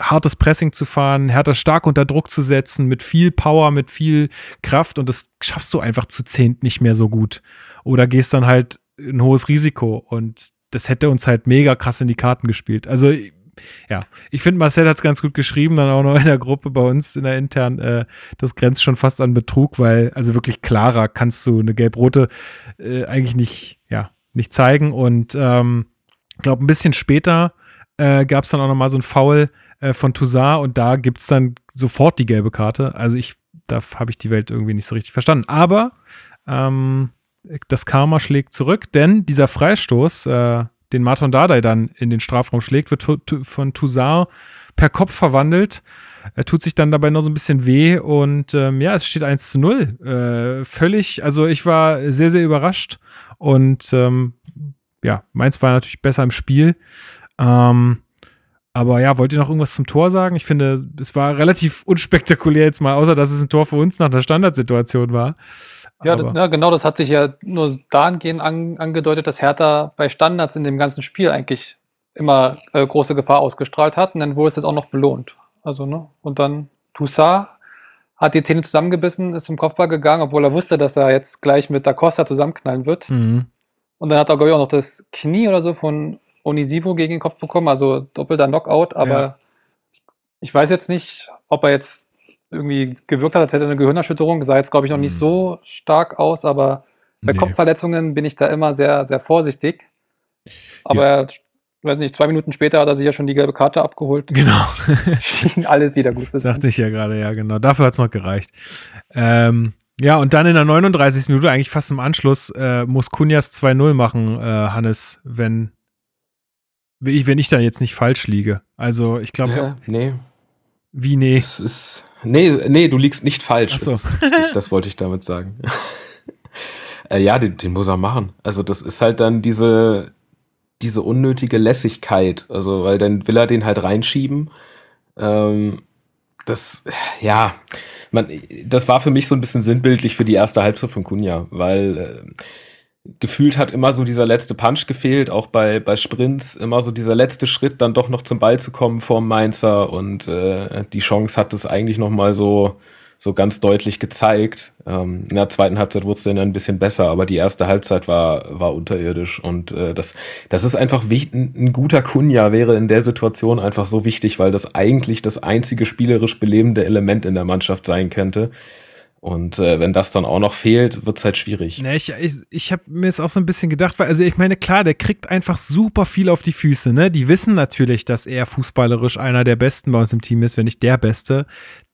hartes Pressing zu fahren, härter stark unter Druck zu setzen, mit viel Power, mit viel Kraft und das schaffst du einfach zu zehnt nicht mehr so gut. Oder gehst dann halt ein hohes Risiko und das hätte uns halt mega krass in die Karten gespielt. Also ja, ich finde, Marcel hat es ganz gut geschrieben, dann auch noch in der Gruppe bei uns in der internen. Äh, das grenzt schon fast an Betrug, weil also wirklich klarer kannst du eine gelb-rote äh, eigentlich nicht, ja, nicht zeigen. Und ähm, ich glaube, ein bisschen später äh, gab es dann auch noch mal so ein Foul äh, von Toussaint und da gibt es dann sofort die gelbe Karte. Also ich, da habe ich die Welt irgendwie nicht so richtig verstanden. Aber ähm, das Karma schlägt zurück, denn dieser Freistoß, äh, den Martin Dardai dann in den Strafraum schlägt, wird von Toussaint per Kopf verwandelt. Er tut sich dann dabei noch so ein bisschen weh und ähm, ja, es steht 1 zu 0. Äh, völlig, also ich war sehr, sehr überrascht und ähm, ja, Mainz war natürlich besser im Spiel. Ähm, aber ja, wollt ihr noch irgendwas zum Tor sagen? Ich finde, es war relativ *laughs* unspektakulär jetzt mal, außer dass es ein Tor für uns nach einer Standardsituation war. Ja, das, ja, genau, das hat sich ja nur dahingehend an, angedeutet, dass Hertha bei Standards in dem ganzen Spiel eigentlich immer äh, große Gefahr ausgestrahlt hat und dann wurde es jetzt auch noch belohnt. Also, ne? Und dann Toussaint hat die Zähne zusammengebissen, ist zum Kopfball gegangen, obwohl er wusste, dass er jetzt gleich mit Da Costa zusammenknallen wird. Mhm. Und dann hat er, glaube ich, auch noch das Knie oder so von Onisivo gegen den Kopf bekommen, also doppelter Knockout, aber Ja. ich weiß jetzt nicht, ob er jetzt irgendwie gewirkt hat, als hätte er eine Gehirnerschütterung, sah jetzt, glaube ich, noch nicht Mhm. so stark aus, aber bei Nee. Kopfverletzungen bin ich da immer sehr, sehr vorsichtig. Aber er, ich weiß nicht, zwei Minuten später hat er sich ja schon die gelbe Karte abgeholt. Genau. *laughs* Schien alles wieder gut zu sein. Sagte ich ja gerade, ja, genau. Dafür hat es noch gereicht. Ähm, Ja, und dann in der 39. Minute, eigentlich fast im Anschluss, äh, muss Kunjas 2-0 machen, äh, Hannes, wenn, wenn ich, wenn ich dann jetzt nicht falsch liege. Also ich glaube, Ja, nee. wie nee. Es ist. Nee, nee, du liegst nicht falsch. Ach so. Ist das wollte ich damit sagen. *laughs* äh, ja, den, den muss er machen. Also, das ist halt dann diese, diese unnötige Lässigkeit. Also, weil dann will er den halt reinschieben. Ähm, das, ja, man, das war für mich so ein bisschen sinnbildlich für die erste Halbzeit von Kunja, weil äh, gefühlt hat immer so dieser letzte Punch gefehlt, auch bei, bei Sprints, immer so dieser letzte Schritt, dann doch noch zum Ball zu kommen vorm Mainzer und äh, die Chance hat es eigentlich noch mal so, so ganz deutlich gezeigt. Ähm, in der zweiten Halbzeit wurde es dann ein bisschen besser, aber die erste Halbzeit war, war unterirdisch und äh, das, das ist einfach wichtig, ein, guter Kunja wäre in der Situation einfach so wichtig, weil das eigentlich das einzige spielerisch belebende Element in der Mannschaft sein könnte. Und äh, wenn das dann auch noch fehlt, wird es halt schwierig. Ne, ich ich, ich habe mir es auch so ein bisschen gedacht, weil, also ich meine, klar, der kriegt einfach super viel auf die Füße, ne? Die wissen natürlich, dass er fußballerisch einer der Besten bei uns im Team ist, wenn nicht der Beste.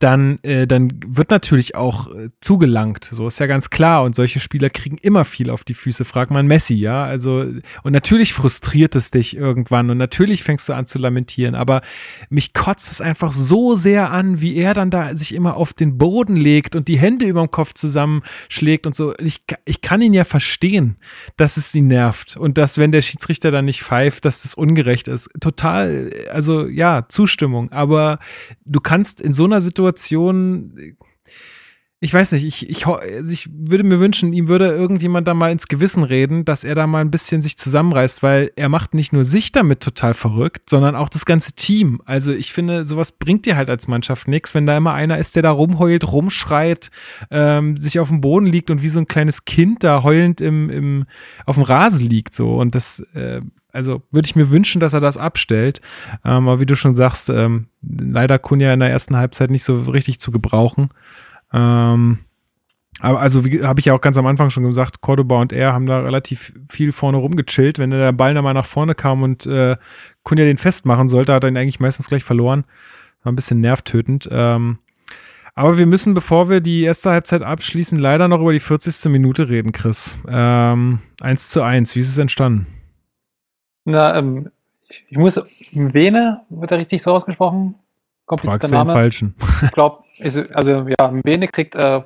Dann, äh, dann wird natürlich auch äh, zugelangt. So ist ja ganz klar. Und solche Spieler kriegen immer viel auf die Füße. Frag mal Messi, ja. Also, und natürlich frustriert es dich irgendwann und natürlich fängst du an zu lamentieren. Aber mich kotzt es einfach so sehr an, wie er dann da sich immer auf den Boden legt und die Hände über dem Kopf zusammenschlägt und so. Ich, ich kann ihn ja verstehen, dass es ihn nervt und dass, wenn der Schiedsrichter dann nicht pfeift, dass das ungerecht ist. Total, also ja, Zustimmung. Aber du kannst in so einer Situation, Situation ich weiß nicht, ich, ich, also ich würde mir wünschen, ihm würde irgendjemand da mal ins Gewissen reden, dass er da mal ein bisschen sich zusammenreißt, weil er macht nicht nur sich damit total verrückt, sondern auch das ganze Team. Also ich finde, sowas bringt dir halt als Mannschaft nichts, wenn da immer einer ist, der da rumheult, rumschreit, ähm, sich auf dem Boden liegt und wie so ein kleines Kind da heulend im, im, auf dem Rasen liegt. So. Und das, äh, also würde ich mir wünschen, dass er das abstellt. Ähm, aber wie du schon sagst, ähm, leider Kunja in der ersten Halbzeit nicht so richtig zu gebrauchen. Ähm, aber also, wie habe ich ja auch ganz am Anfang schon gesagt, Cordoba und er haben da relativ viel vorne rumgechillt. Wenn der Ball dann mal nach vorne kam und äh, Kunja den festmachen sollte, hat er ihn eigentlich meistens gleich verloren. War ein bisschen nervtötend. Ähm, aber wir müssen, bevor wir die erste Halbzeit abschließen, leider noch über die 40. Minute reden, Chris. Ähm, 1 zu 1, wie ist es entstanden? Na, ähm, ich, ich muss, Vene, wird er richtig so ausgesprochen? Komplizierter Fragst du den Falschen. Ich glaube, also ja, Vene kriegt äh,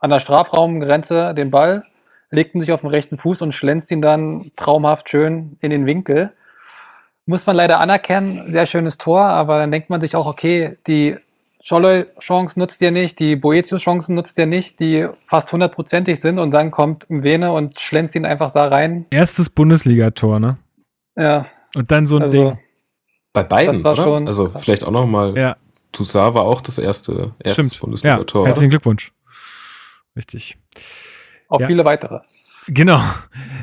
an der Strafraumgrenze den Ball, legt ihn sich auf den rechten Fuß und schlänzt ihn dann traumhaft schön in den Winkel. Muss man leider anerkennen, sehr schönes Tor, aber dann denkt man sich auch, okay, die Scholle-Chance nutzt ihr nicht, die Boetius-Chancen nutzt ihr nicht, die fast hundertprozentig sind und dann kommt Vene und schlänzt ihn einfach da rein. Erstes Bundesligator, ne? Ja, Und dann so ein also Ding. Bei beiden, Das war oder? schon- also vielleicht auch noch mal. Ja. Toussaint war auch das erste, erste Stimmt. Ja, Bundesliga-Tor. herzlichen Glückwunsch. Richtig. auch Ja. viele weitere. Genau.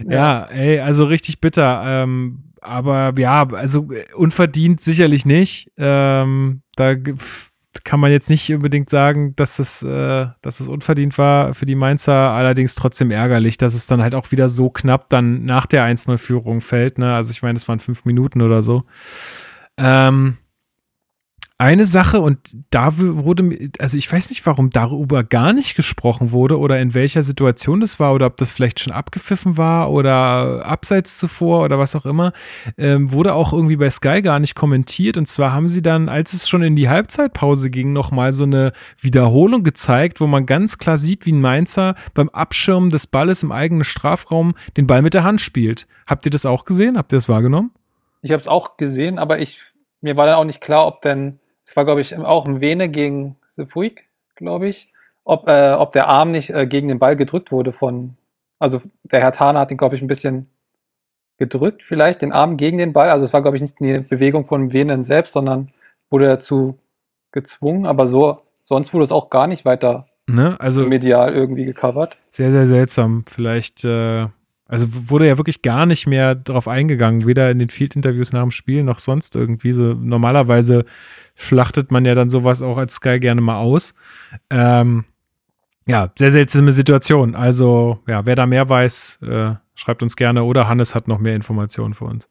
Ja, ey, also richtig bitter. Ähm, aber ja, also unverdient sicherlich nicht. Ähm, da kann man jetzt nicht unbedingt sagen, dass das, äh, dass das unverdient war für die Mainzer. Allerdings trotzdem ärgerlich, dass es dann halt auch wieder so knapp dann nach der 1-0-Führung fällt. Ne? Also ich meine, es waren fünf Minuten oder so. Ähm, eine Sache, und da wurde, also ich weiß nicht, warum darüber gar nicht gesprochen wurde oder in welcher Situation das war oder ob das vielleicht schon abgepfiffen war oder abseits zuvor oder was auch immer, ähm, wurde auch irgendwie bei Sky gar nicht kommentiert. Und zwar haben sie dann, als es schon in die Halbzeitpause ging, nochmal so eine Wiederholung gezeigt, wo man ganz klar sieht, wie ein Mainzer beim Abschirmen des Balles im eigenen Strafraum den Ball mit der Hand spielt. Habt ihr das auch gesehen? Habt ihr das wahrgenommen? Ich habe es auch gesehen, aber ich, mir war dann auch nicht klar, ob denn, es war glaube ich auch ein Vene gegen Sefuig, glaube ich, ob, äh, ob der Arm nicht äh, gegen den Ball gedrückt wurde von, also der Herr Tana hat ihn glaube ich ein bisschen gedrückt, vielleicht den Arm gegen den Ball. Also es war glaube ich nicht eine Bewegung von Vene selbst, sondern wurde dazu gezwungen, aber so, sonst wurde es auch gar nicht weiter Ne? Also medial irgendwie gecovert. Sehr, sehr seltsam. Vielleicht, äh, also wurde ja wirklich gar nicht mehr drauf eingegangen, weder in den Field-Interviews nach dem Spiel noch sonst irgendwie. So, normalerweise schlachtet man ja dann sowas auch als Sky gerne mal aus. Ähm, ja, sehr seltsame Situation. Also, ja, wer da mehr weiß, äh, schreibt uns gerne oder Hannes hat noch mehr Informationen für uns.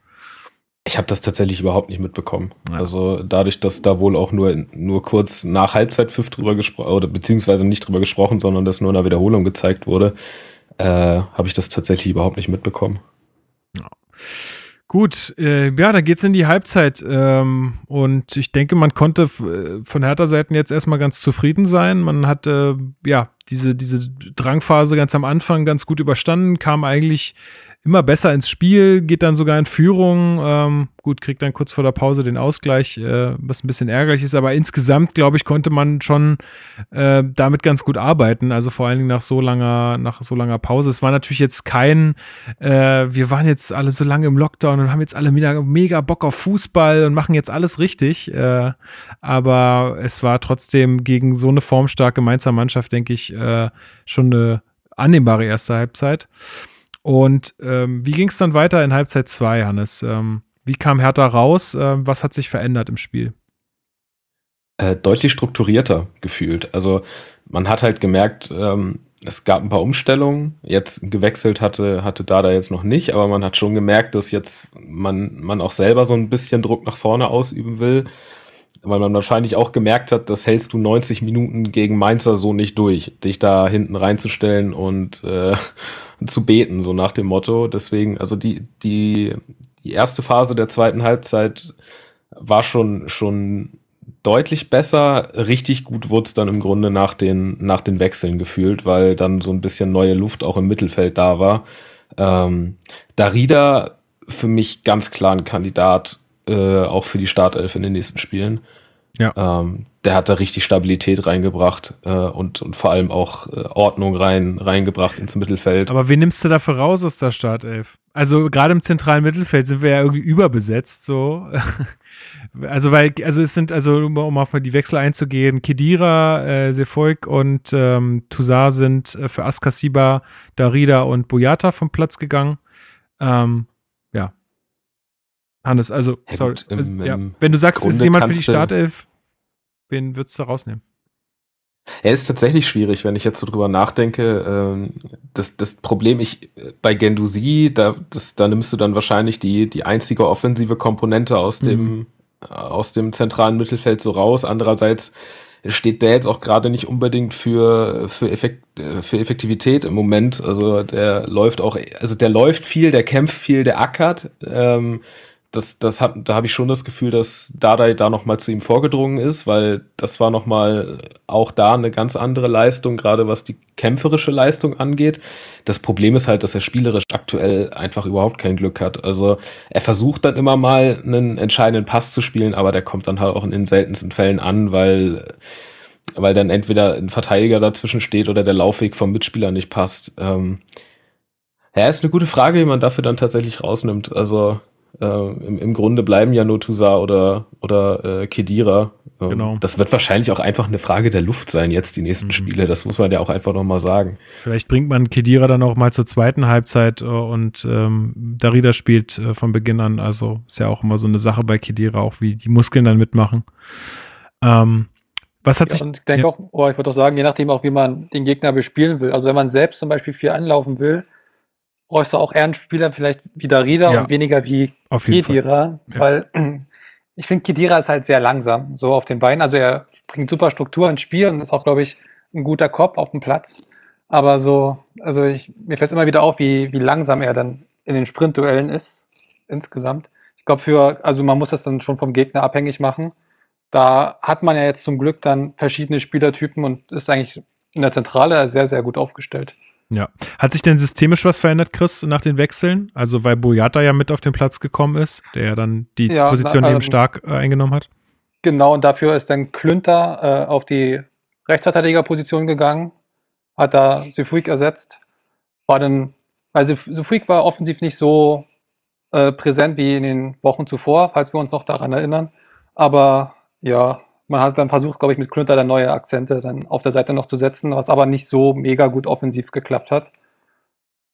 Ich habe das tatsächlich überhaupt nicht mitbekommen. Ja. Also dadurch, dass da wohl auch nur, nur kurz nach Halbzeitpfiff drüber gesprochen, oder beziehungsweise nicht drüber gesprochen, sondern das nur in der Wiederholung gezeigt wurde, äh, habe ich das tatsächlich überhaupt nicht mitbekommen. Gut, äh, ja, da geht's in die Halbzeit. Ähm, und ich denke, man konnte äh, von Hertha Seiten jetzt erstmal ganz zufrieden sein. Man hat äh, ja diese, diese Drangphase ganz am Anfang ganz gut überstanden, kam eigentlich immer besser ins Spiel, geht dann sogar in Führung. Ähm, gut, kriegt dann kurz vor der Pause den Ausgleich, äh, was ein bisschen ärgerlich ist. Aber insgesamt, glaube ich, konnte man schon äh, damit ganz gut arbeiten. Also vor allen Dingen nach so langer, nach so langer Pause. Es war natürlich jetzt kein, äh, wir waren jetzt alle so lange im Lockdown und haben jetzt alle mega, mega Bock auf Fußball und machen jetzt alles richtig. Äh, aber es war trotzdem gegen so eine formstarke Mainzer Mannschaft, denke ich, äh, schon eine annehmbare erste Halbzeit. Und ähm, wie ging es dann weiter in Halbzeit 2, Hannes? Ähm, wie kam Hertha raus? Ähm, was hat sich verändert im Spiel? äh, deutlich strukturierter gefühlt. Also man hat halt gemerkt, ähm, es gab ein paar Umstellungen. Jetzt gewechselt hatte, hatte Dada jetzt noch nicht, aber man hat schon gemerkt, dass jetzt man, man auch selber so ein bisschen Druck nach vorne ausüben will. Weil man wahrscheinlich auch gemerkt hat, das hältst du 90 Minuten gegen Mainzer so nicht durch, dich da hinten reinzustellen und äh, *laughs* zu beten, so nach dem Motto. Deswegen, also die, die, die erste Phase der zweiten Halbzeit war schon, schon deutlich besser. Richtig gut wurde es dann im Grunde nach den, nach den Wechseln gefühlt, weil dann so ein bisschen neue Luft auch im Mittelfeld da war. Ähm, Darida für mich ganz klar ein Kandidat, äh, auch für die Startelf in den nächsten Spielen. Ja. Ähm, der hat da richtig Stabilität reingebracht äh, und, und vor allem auch äh, Ordnung rein, reingebracht ins Mittelfeld. Aber wen nimmst du dafür raus aus der Startelf? Also gerade im zentralen Mittelfeld sind wir ja irgendwie überbesetzt, so. *laughs* Also weil, also es sind, also um, um auf mal die Wechsel einzugehen, Kedira, äh, Sefolk und ähm, Toussaint sind äh, für Askasiba, Darida und Boyata vom Platz gegangen. Ähm. Hannes, also, Ja, sorry. gut, im- also, ja. Wenn du sagst, es ist Grunde jemand für die Startelf, wen würdest du rausnehmen? Er ist tatsächlich schwierig, wenn ich jetzt so drüber nachdenke. Ähm, das, das Problem ich bei Gendusi, da, das, da nimmst du dann wahrscheinlich die, die einzige offensive Komponente aus dem, äh, aus dem zentralen Mittelfeld so raus. Andererseits steht der jetzt auch gerade nicht unbedingt für, für, Effekt, für Effektivität im Moment. Also der läuft auch, also der läuft viel, der kämpft viel, der ackert. Ähm, das, das hat, da habe ich schon das Gefühl, dass Dardai da noch mal zu ihm vorgedrungen ist, weil das war noch mal auch da eine ganz andere Leistung, gerade was die kämpferische Leistung angeht. Das Problem ist halt, dass er spielerisch aktuell einfach überhaupt kein Glück hat. Also er versucht dann immer mal einen entscheidenden Pass zu spielen, aber der kommt dann halt auch in den seltensten Fällen an, weil weil dann entweder ein Verteidiger dazwischen steht oder der Laufweg vom Mitspieler nicht passt. Ähm, ja, ist eine gute Frage, wie man dafür dann tatsächlich rausnimmt. Also äh, im, im Grunde bleiben ja nur Tusa oder, oder äh, Kedira. Ähm, Genau. Das wird wahrscheinlich auch einfach eine Frage der Luft sein, jetzt die nächsten Mhm. Spiele. Das muss man ja auch einfach nochmal sagen. Vielleicht bringt man Kedira dann auch mal zur zweiten Halbzeit äh, und ähm, Darida spielt äh, von Beginn an. Also ist ja auch immer so eine Sache bei Kedira, auch wie die Muskeln dann mitmachen. Ähm, was hat Ja, sich. und ich denke ja. auch, oh, ich würde auch sagen, je nachdem auch, wie man den Gegner bespielen will. Also wenn man selbst zum Beispiel viel anlaufen will, brauchst du auch eher einen Spieler vielleicht wie Darida Ja. und weniger wie Auf jeden Fall. Kedira, Ja. weil *clears throat* ich finde, Kedira ist halt sehr langsam, so auf den Beinen. Also er bringt super Struktur ins Spiel und ist auch, glaube ich, ein guter Kopf auf dem Platz. Aber so, also ich, mir fällt immer wieder auf, wie, wie langsam er dann in den Sprintduellen ist, insgesamt. Ich glaube, für, also man muss das dann schon vom Gegner abhängig machen. Da hat man ja jetzt zum Glück dann verschiedene Spielertypen und ist eigentlich in der Zentrale sehr, sehr gut aufgestellt. Ja. Hat sich denn systemisch was verändert, Chris, nach den Wechseln? Also, weil Boyata ja mit auf den Platz gekommen ist, der ja dann die Ja, Position na, eben ähm, stark äh, eingenommen hat. Genau, und dafür ist dann Klünter äh, auf die Rechtsverteidigerposition gegangen, hat da Süfuik ersetzt. War dann, also Süfuik war offensiv nicht so äh, präsent wie in den Wochen zuvor, falls wir uns noch daran erinnern. Aber ja, man hat dann versucht, glaube ich, mit Klünter dann neue Akzente dann auf der Seite noch zu setzen, was aber nicht so mega gut offensiv geklappt hat.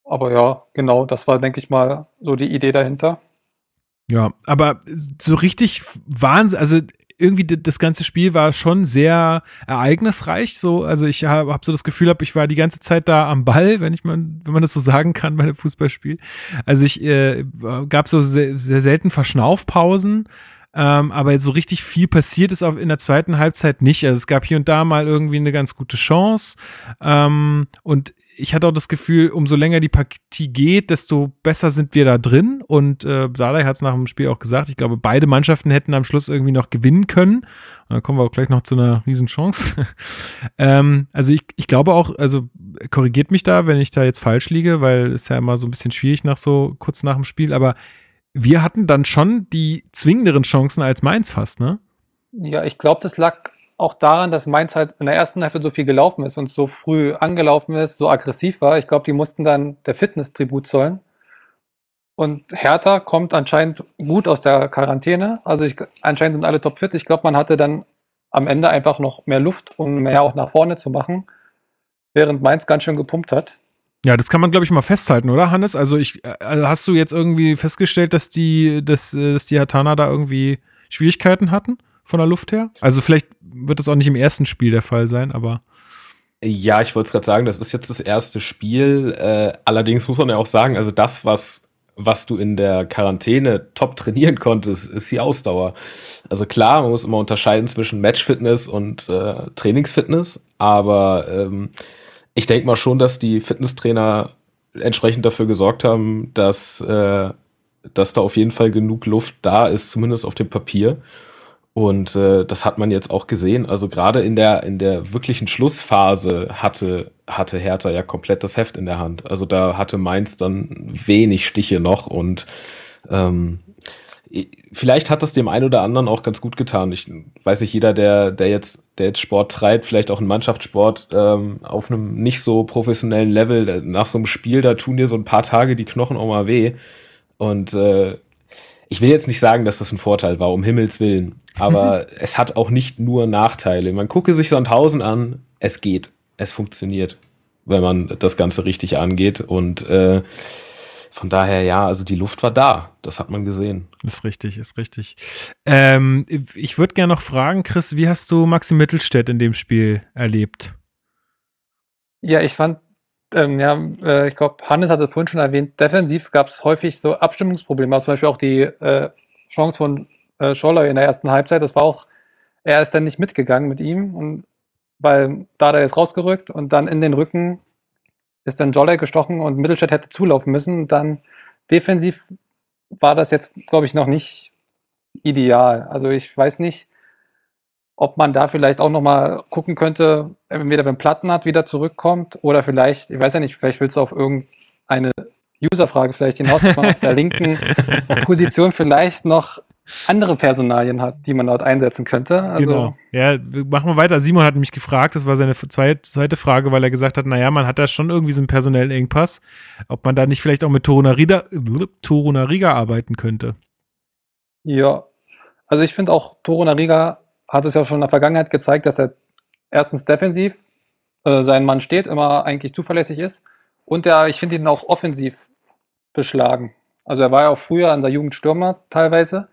Aber ja, genau, das war, denke ich mal, so die Idee dahinter. Ja, aber so richtig Wahnsinn, also irgendwie das ganze Spiel war schon sehr ereignisreich. So, also ich habe hab so das Gefühl, hab, ich war die ganze Zeit da am Ball, *laughs* wenn ich man, wenn man das so sagen kann bei einem Fußballspiel. Also ich äh, gab so sehr, sehr selten Verschnaufpausen. Ähm, aber so richtig viel passiert ist auch in der zweiten Halbzeit nicht. Also es gab hier und da mal irgendwie eine ganz gute Chance. Ähm, und ich hatte auch das Gefühl, umso länger die Partie geht, desto besser sind wir da drin. Und äh, Dardai hat es nach dem Spiel auch gesagt. Ich glaube, beide Mannschaften hätten am Schluss irgendwie noch gewinnen können. Und dann kommen wir auch gleich noch zu einer Riesenchance. *laughs* ähm, also ich, ich glaube auch, also korrigiert mich da, wenn ich da jetzt falsch liege, weil es ja immer so ein bisschen schwierig nach so kurz nach dem Spiel. Aber wir hatten dann schon die zwingenderen Chancen als Mainz fast, ne? Ja, ich glaube, das lag auch daran, dass Mainz halt in der ersten Hälfte so viel gelaufen ist und so früh angelaufen ist, so aggressiv war. Ich glaube, die mussten dann der Fitness-Tribut zollen. Und Hertha kommt anscheinend gut aus der Quarantäne. Also ich, anscheinend sind alle topfit. Ich glaube, man hatte dann am Ende einfach noch mehr Luft, um mehr auch nach vorne zu machen, während Mainz ganz schön gepumpt hat. Ja, das kann man, glaube ich, mal festhalten, oder, Hannes? Also, ich, also hast du jetzt irgendwie festgestellt, dass die, dass, äh, dass die Hatana da irgendwie Schwierigkeiten hatten von der Luft her? Also, vielleicht wird das auch nicht im ersten Spiel der Fall sein, aber. Ja, ich wollte es gerade sagen, das ist jetzt das erste Spiel. Äh, allerdings muss man ja auch sagen, also das, was, was du in der Quarantäne top trainieren konntest, ist die Ausdauer. Also klar, man muss immer unterscheiden zwischen Matchfitness und äh, Trainingsfitness, aber ähm, ich denke mal schon, dass die Fitnesstrainer entsprechend dafür gesorgt haben, dass, äh, dass da auf jeden Fall genug Luft da ist, zumindest auf dem Papier. Und äh, das hat man jetzt auch gesehen. Also gerade in der, in der wirklichen Schlussphase hatte, hatte Hertha ja komplett das Heft in der Hand. Also da hatte Mainz dann wenig Stiche noch und ähm, vielleicht hat das dem einen oder anderen auch ganz gut getan. Ich weiß nicht, jeder, der, der jetzt, der jetzt Sport treibt, vielleicht auch einen Mannschaftssport ähm, auf einem nicht so professionellen Level, nach so einem Spiel, da tun dir so ein paar Tage die Knochen auch mal weh. Und äh, ich will jetzt nicht sagen, dass das ein Vorteil war, um Himmels Willen, aber *laughs* es hat auch nicht nur Nachteile. Man gucke sich Sandhausen an, es geht, es funktioniert, wenn man das Ganze richtig angeht. Und äh, von daher, ja, also die Luft war da, das hat man gesehen. Ist richtig, ist richtig. Ähm, ich würde gerne noch fragen, Chris, wie hast du Maxi Mittelstädt in dem Spiel erlebt? Ja, ich fand, ähm, ja, äh, ich glaube, Hannes hat es vorhin schon erwähnt, defensiv gab es häufig so Abstimmungsprobleme, also zum Beispiel auch die äh, Chance von äh, Scholler in der ersten Halbzeit, das war auch, er ist dann nicht mitgegangen mit ihm und weil da ist rausgerückt und dann in den Rücken ist dann Joller gestochen und Mittelstädt hätte zulaufen müssen. Dann defensiv war das jetzt, glaube ich, noch nicht ideal. Also ich weiß nicht, ob man da vielleicht auch nochmal gucken könnte, entweder wenn Platten hat, wieder zurückkommt oder vielleicht, ich weiß ja nicht, vielleicht willst du auf irgendeine Userfrage vielleicht hinaus, dass man auf der *laughs* linken Position vielleicht noch andere Personalien hat, die man dort einsetzen könnte. Also, genau. Ja, machen wir weiter. Simon hat mich gefragt, das war seine zweite Frage, weil er gesagt hat, naja, man hat da schon irgendwie so einen personellen Engpass, ob man da nicht vielleicht auch mit Torunariga, Torunariga arbeiten könnte. Ja, also ich finde auch, Torunariga hat es ja schon in der Vergangenheit gezeigt, dass er erstens defensiv äh, seinen Mann steht, immer eigentlich zuverlässig ist und er, ich finde ihn auch offensiv beschlagen. Also er war ja auch früher an der Jugend Stürmer teilweise.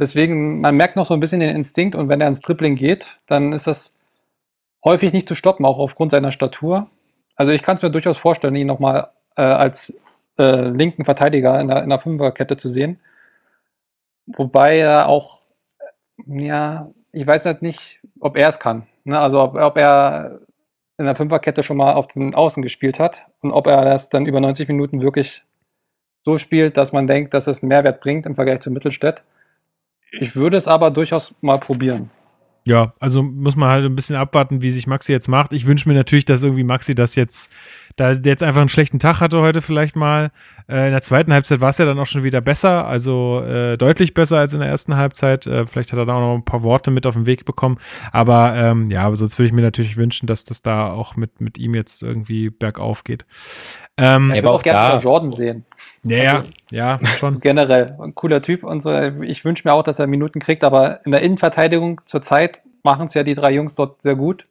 Deswegen, man merkt noch so ein bisschen den Instinkt und wenn er ins Dribbling geht, dann ist das häufig nicht zu stoppen, auch aufgrund seiner Statur. Also ich kann es mir durchaus vorstellen, ihn nochmal äh, als äh, linken Verteidiger in der, in der Fünferkette zu sehen. Wobei er auch, ja, ich weiß halt nicht, ob er es kann. Ne? Also ob, ob er in der Fünferkette schon mal auf den Außen gespielt hat und ob er das dann über 90 Minuten wirklich so spielt, dass man denkt, dass es einen Mehrwert bringt im Vergleich zu Mittelstädt. Ich würde es aber durchaus mal probieren. Ja, also muss man halt ein bisschen abwarten, wie sich Maxi jetzt macht. Ich wünsche mir natürlich, dass irgendwie Maxi das jetzt, da der jetzt einfach einen schlechten Tag hatte heute vielleicht mal. Äh, in der zweiten Halbzeit war es ja dann auch schon wieder besser, also äh, deutlich besser als in der ersten Halbzeit. Äh, vielleicht hat er da auch noch ein paar Worte mit auf den Weg bekommen. Aber ähm, ja, aber sonst würde ich mir natürlich wünschen, dass das da auch mit, mit ihm jetzt irgendwie bergauf geht. Ähm, ich würde auch gerne Jordan sehen. Ja, also, ja, schon. Generell, ein cooler Typ und so. Ich wünsche mir auch, dass er Minuten kriegt, aber in der Innenverteidigung zurzeit machen es ja die drei Jungs dort sehr gut.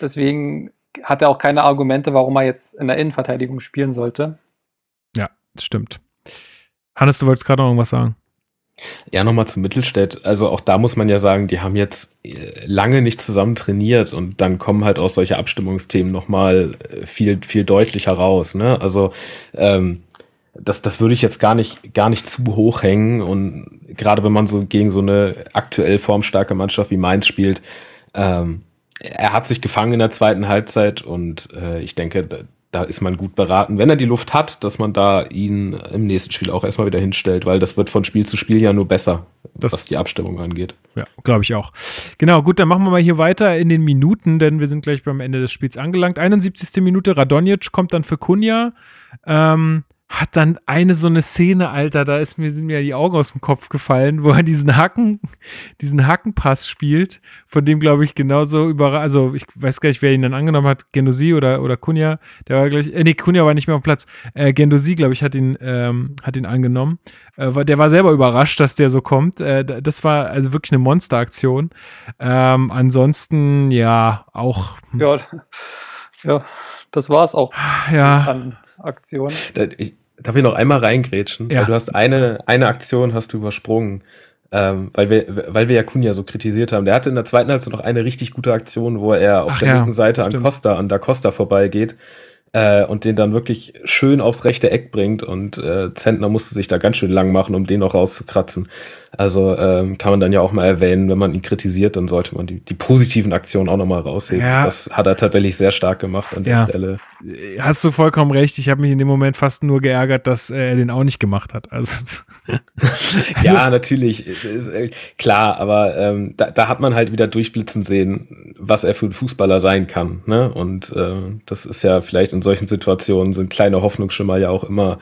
Deswegen hat er auch keine Argumente, warum er jetzt in der Innenverteidigung spielen sollte. Ja, das stimmt. Hannes, du wolltest gerade noch irgendwas sagen. Ja, nochmal zu Mittelstädt. Also auch da muss man ja sagen, die haben jetzt äh, lange nicht zusammen trainiert und dann kommen halt auch solche Abstimmungsthemen nochmal äh, viel, viel deutlicher raus. Ne? Also ähm, das, das würde ich jetzt gar nicht, gar nicht zu hoch hängen. Und gerade wenn man so gegen so eine aktuell formstarke Mannschaft wie Mainz spielt, ähm, er hat sich gefangen in der zweiten Halbzeit und äh, ich denke, da, da ist man gut beraten, wenn er die Luft hat, dass man da ihn im nächsten Spiel auch erstmal wieder hinstellt, weil das wird von Spiel zu Spiel ja nur besser, Das- was die Abstimmung angeht. Ja, glaube ich auch. Genau, gut, dann machen wir mal hier weiter in den Minuten, denn wir sind gleich beim Ende des Spiels angelangt. 71. Minute, Radonjic kommt dann für Kunja. Ähm, hat dann eine so eine Szene, Alter, da ist mir, sind mir die Augen aus dem Kopf gefallen, wo er diesen Hacken, diesen Hackenpass spielt, von dem, glaube ich, genauso überrascht, also ich weiß gar nicht, wer ihn dann angenommen hat, Gendosi oder, oder Kunja, der war gleich, äh, nee, Kunja war nicht mehr auf dem Platz, äh, Gendosi, glaube ich, hat ihn, ähm, hat ihn angenommen. Äh, war- der war selber überrascht, dass der so kommt. Äh, das war also wirklich eine Monsteraktion. Ähm, ansonsten, ja, auch, hm, Ja, ja das war's auch ja, an Aktionen. Da, ich, darf ich noch einmal reingrätschen? Ja. Weil du hast eine, eine Aktion hast du übersprungen. Ähm, weil wir, weil wir ja Kunja so kritisiert haben. Der hatte in der zweiten Halbzeit noch eine richtig gute Aktion, wo er auf Ach der ja, linken Seite stimmt. an Costa, an Da Costa vorbeigeht äh, und den dann wirklich schön aufs rechte Eck bringt und äh, Zentner musste sich da ganz schön lang machen, um den noch rauszukratzen. Also ähm, kann man dann ja auch mal erwähnen, wenn man ihn kritisiert, dann sollte man die, die positiven Aktionen auch nochmal rausheben. Ja. Das hat er tatsächlich sehr stark gemacht an der Ja. Stelle. hast du vollkommen recht. Ich habe mich in dem Moment fast nur geärgert, dass er den auch nicht gemacht hat. Also, *laughs* Ja, natürlich, ist, äh, klar, aber ähm, da, da hat man halt wieder durchblitzen sehen, was er für ein Fußballer sein kann. Ne? Und äh, das ist ja vielleicht in solchen Situationen sind kleine Hoffnungsschimmer ja auch immer,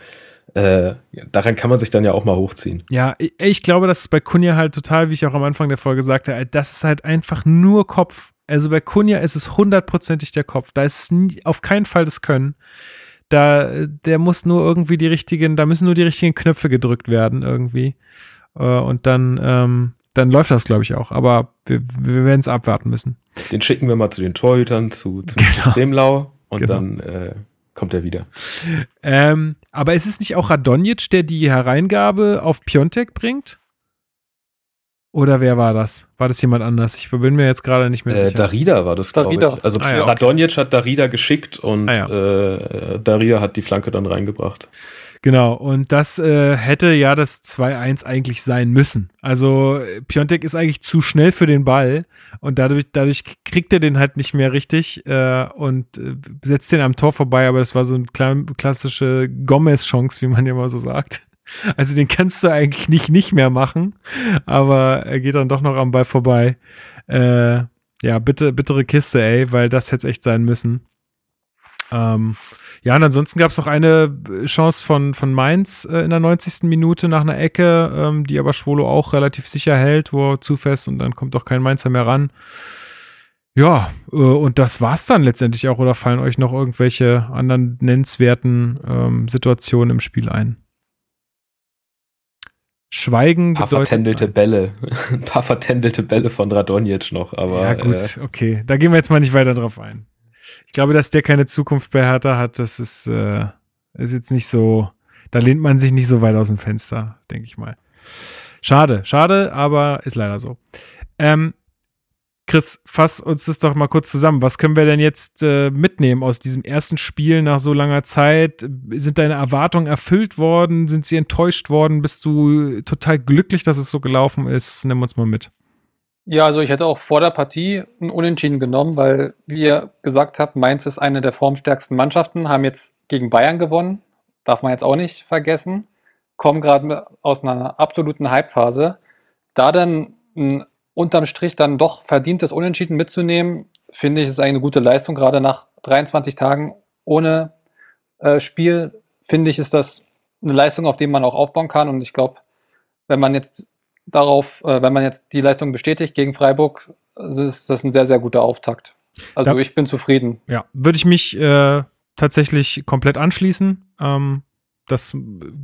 äh, daran kann man sich dann ja auch mal hochziehen. Ja, ich, ich glaube, das ist bei Kunja halt total, wie ich auch am Anfang der Folge sagte, äh, das ist halt einfach nur Kopf. Also bei Kunja ist es hundertprozentig der Kopf. Da ist nie, auf keinen Fall das Können. Da, äh, der muss nur irgendwie die richtigen, da müssen nur die richtigen Knöpfe gedrückt werden irgendwie. Äh, Und dann, ähm, dann läuft das, glaube ich, auch. Aber wir, wir werden es abwarten müssen. Den schicken wir mal zu den Torhütern, zu, zu *laughs* Genau. Bremlau und Genau. dann äh, kommt er wieder. Ähm, aber ist es nicht auch Radonjic, der die Hereingabe auf Piontek bringt? Oder wer war das? War das jemand anders? Ich bin mir jetzt gerade nicht mehr Äh, sicher. Darida war das, glaube Darida. ich. Also Ah, ja, okay. Radonjic hat Darida geschickt und Ah, ja. äh, Darida hat die Flanke dann reingebracht. Genau, und das äh, hätte ja das 2-1 eigentlich sein müssen. Also Piontek ist eigentlich zu schnell für den Ball und dadurch, dadurch kriegt er den halt nicht mehr richtig äh, und äh, setzt den am Tor vorbei, aber das war so eine klassische Gomez-Chance, wie man ja mal so sagt. Also den kannst du eigentlich nicht nicht mehr machen, aber er geht dann doch noch am Ball vorbei. Äh, ja, bitte, bittere Kiste, ey, weil das hätte echt sein müssen. Ähm, ja, und ansonsten gab es noch eine Chance von, von Mainz äh, in der 90. Minute nach einer Ecke, ähm, die aber Schwolo auch relativ sicher hält, wo er zufest und dann kommt auch kein Mainzer mehr ran. Ja, äh, und das war's dann letztendlich auch. Oder fallen euch noch irgendwelche anderen nennenswerten ähm, Situationen im Spiel ein? Schweigen Ein paar vertändelte Bälle. *laughs* Ein paar vertändelte Bälle von Radonjic noch, aber ja, gut, Äh, okay. Da gehen wir jetzt mal nicht weiter drauf ein. Ich glaube, dass der keine Zukunft bei Hertha hat, das ist, äh, ist jetzt nicht so, da lehnt man sich nicht so weit aus dem Fenster, denke ich mal. Schade, schade, aber ist leider so. Ähm, Chris, fass uns das doch mal kurz zusammen. Was können wir denn jetzt äh, mitnehmen aus diesem ersten Spiel nach so langer Zeit? Sind deine Erwartungen erfüllt worden? Sind sie enttäuscht worden? Bist du total glücklich, dass es so gelaufen ist? Nimm uns mal mit. Ja, also ich hätte auch vor der Partie ein Unentschieden genommen, weil, wie ihr gesagt habt, Mainz ist eine der formstärksten Mannschaften, haben jetzt gegen Bayern gewonnen, darf man jetzt auch nicht vergessen, kommen gerade aus einer absoluten Hypephase. Da dann ein unterm Strich dann doch verdientes Unentschieden mitzunehmen, finde ich, ist eine gute Leistung, gerade nach 23 Tagen ohne äh, Spiel, finde ich, ist das eine Leistung, auf die man auch aufbauen kann und ich glaube, wenn man jetzt darauf, äh, wenn man jetzt die Leistung bestätigt gegen Freiburg, ist das ein sehr, sehr guter Auftakt. Also Da- ich bin zufrieden. Ja, würde ich mich äh, tatsächlich komplett anschließen. Ähm, das,